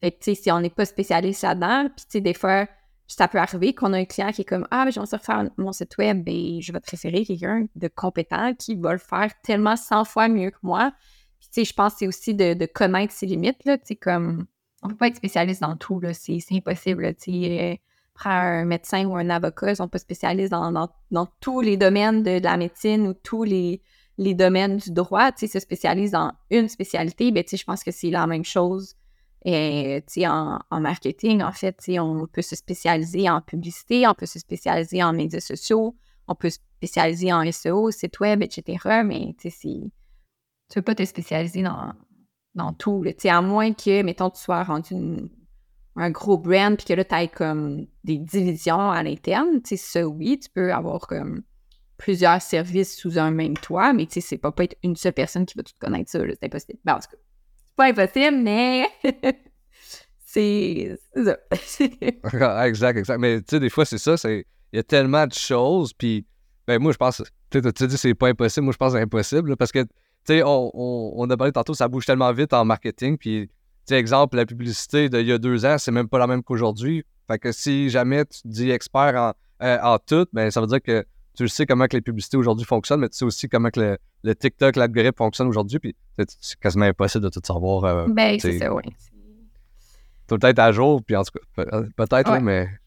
Speaker 2: Fait que, si on n'est pas spécialiste là-dedans, puis, tu sais, des fois, ça peut arriver qu'on a un client qui est comme Ah, mais je vais refaire mon site web, et je vais te référer quelqu'un de compétent qui va le faire tellement 100 fois mieux que moi. Puis, tu sais, je pense que c'est aussi de, connaître ses limites, là, tu sais, comme on peut pas être spécialiste dans tout, là, c'est impossible, tu sais. Euh, un médecin ou un avocat, ils sont pas spécialistes dans, dans, tous les domaines de, la médecine ou tous les, les domaines du droit, tu sais, se spécialisent dans une spécialité, ben, tu sais, je pense que c'est la même chose et, en, en, marketing, en fait, on peut se spécialiser en publicité, on peut se spécialiser en médias sociaux, on peut se spécialiser en SEO, site web, etc. Mais tu ne peux pas te spécialiser dans, dans tout. à moins que, mettons, tu sois rendu un gros brand puis que là, tu aies comme des divisions à l'interne. Ça, oui, tu peux avoir comme plusieurs services sous un même toit, mais c'est pas pas être une seule personne qui va tout connaître ça. C'est impossible. Ben, pas impossible, mais c'est
Speaker 1: ça. exact, exact. Mais tu sais, des fois, c'est ça. Il y a tellement de choses. Puis, ben, moi, je pense, tu sais, dis c'est pas impossible. Moi, je pense c'est impossible. parce que, tu sais, on, on, a parlé tantôt, ça bouge tellement vite en marketing. Puis, tu sais, exemple, la publicité d'il y a deux ans, c'est même pas la même qu'aujourd'hui. Fait que si jamais tu dis expert en, euh, en tout, ben, ça veut dire que tu sais comment que les publicités aujourd'hui fonctionnent, mais tu sais aussi comment que le, TikTok, l'algorithme fonctionne aujourd'hui, puis c'est quasiment impossible de tout savoir.
Speaker 2: Euh, ben, c'est ça, oui.
Speaker 1: Tout peut-être à jour, puis en tout cas, peut-être, mais.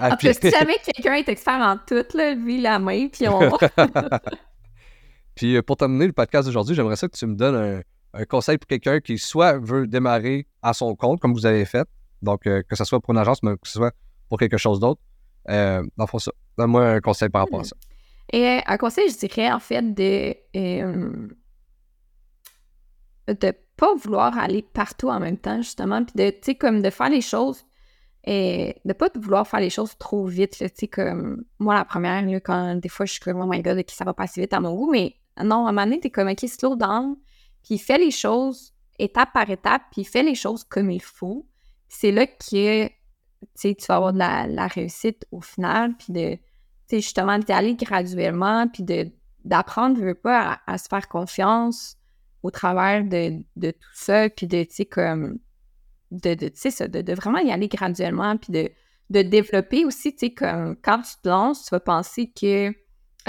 Speaker 2: En plus, si jamais quelqu'un est expert en tout, là, lui, la main, puis on.
Speaker 1: puis euh, pour terminer le podcast d'aujourd'hui, j'aimerais ça que tu me donnes un, conseil pour quelqu'un qui soit veut démarrer à son compte, comme vous avez fait, donc euh, que ce soit pour une agence, mais que ce soit pour quelque chose d'autre. Euh, ça. Donne-moi un conseil par rapport à ça.
Speaker 2: Et euh, un conseil, je dirais, en fait, de euh, de pas vouloir aller partout en même temps, justement, puis de, tu sais, comme de faire les choses et de pas vouloir faire les choses trop vite, tu sais, comme moi, la première, quand des fois, je suis comme, oh my god, ça va pas si vite à mon goût, mais non, à un moment donné, t'es comme, ok, slow down, puis fais les choses étape par étape, puis fais les choses comme il faut. C'est là que tu vas avoir de la, réussite au final, puis de, justement, d'y aller graduellement, puis de, d'apprendre, veux pas, à, se faire confiance au travers de, tout ça, puis de, tu sais, comme, de, de, ça, de, vraiment y aller graduellement, puis de, de développer aussi, tu sais, comme, quand tu te lances, tu vas penser que,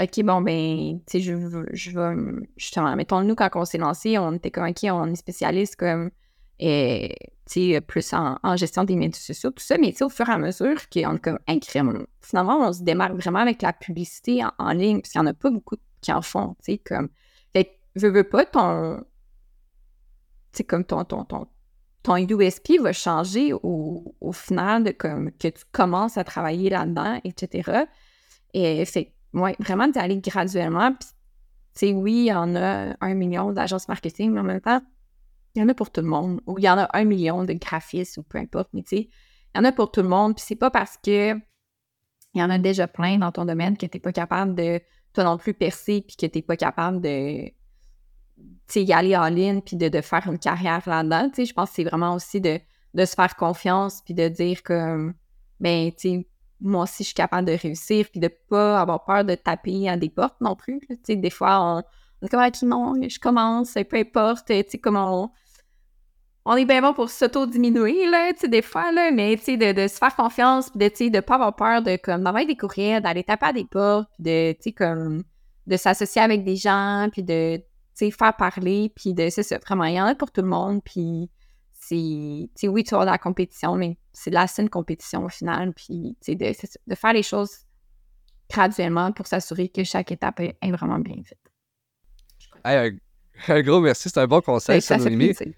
Speaker 2: OK, bon, ben, tu sais, je, je vais, justement, mettons, nous, quand on s'est lancé, on était comme, OK, on est spécialiste comme et plus en, gestion des médias sociaux, tout ça. Mais au fur et à mesure qu'on comme incrément, finalement, on se démarque vraiment avec la publicité en, ligne, parce qu'il n'y en a pas beaucoup qui en font. Tu sais, comme. Fait je veux pas ton. Tu comme ton, ton, ton, USP va changer au, final de comme que tu commences à travailler là-dedans, etc. Et c'est ouais, vraiment d'aller graduellement. tu sais, oui, il y en a un million d'agences marketing, mais en même temps, il y en a pour tout le monde. Ou il y en a un million de graphistes ou peu importe, mais tu sais, il y en a pour tout le monde. Puis c'est pas parce que il y en a déjà plein dans ton domaine que tu n'es pas capable de toi non plus percer puis que tu n'es pas capable de y aller en ligne puis de, de, faire une carrière là-dedans. Je pense que c'est vraiment aussi de, de, se faire confiance puis de dire que, ben, tu moi aussi, je suis capable de réussir puis de pas avoir peur de taper à des portes non plus. Tu sais, des fois, on, comme, ah, je commence, peu importe, tu sais, comme on, est bien bon pour s'auto-diminuer, là, tu sais, des fois, là, mais, tu sais, de, se faire confiance, puis de, tu sais, de pas avoir peur de, comme, d'envoyer des courriels, d'aller taper à des portes, puis de, tu sais, comme, de s'associer avec des gens, puis de, tu sais, faire parler, puis de, c'est vraiment, il y en a pour tout le monde, puis c'est, tu sais, oui, tu vas de la compétition, mais c'est de la saine compétition au final, puis, tu sais, de, de, faire les choses graduellement pour s'assurer que chaque étape est, vraiment bien faite.
Speaker 1: Un gros merci, c'est un bon conseil, ça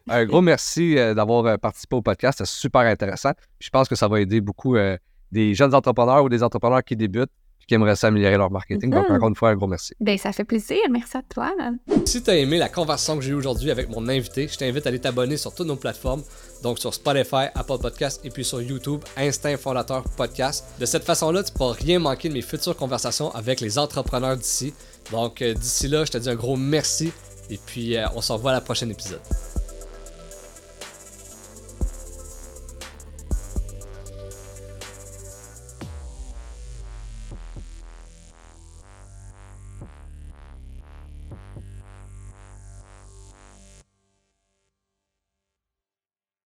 Speaker 1: Un gros merci euh, d'avoir euh, participé au podcast, c'est super intéressant. Je pense que ça va aider beaucoup euh, des jeunes entrepreneurs ou des entrepreneurs qui débutent et qui aimeraient s'améliorer leur marketing. Donc, mm-hmm. encore une fois, un gros merci.
Speaker 2: Ben, ça fait plaisir. Merci à toi.
Speaker 1: Si tu as aimé la conversation que j'ai eue aujourd'hui avec mon invité, je t'invite à aller t'abonner sur toutes nos plateformes, donc sur Spotify, Apple Podcast et puis sur YouTube, Instinct Fondateur Podcast. De cette façon-là, tu ne pourras rien manquer de mes futures conversations avec les entrepreneurs d'ici. Donc, d'ici là, je te dis un gros merci et puis, euh, on se revoit à la prochaine épisode.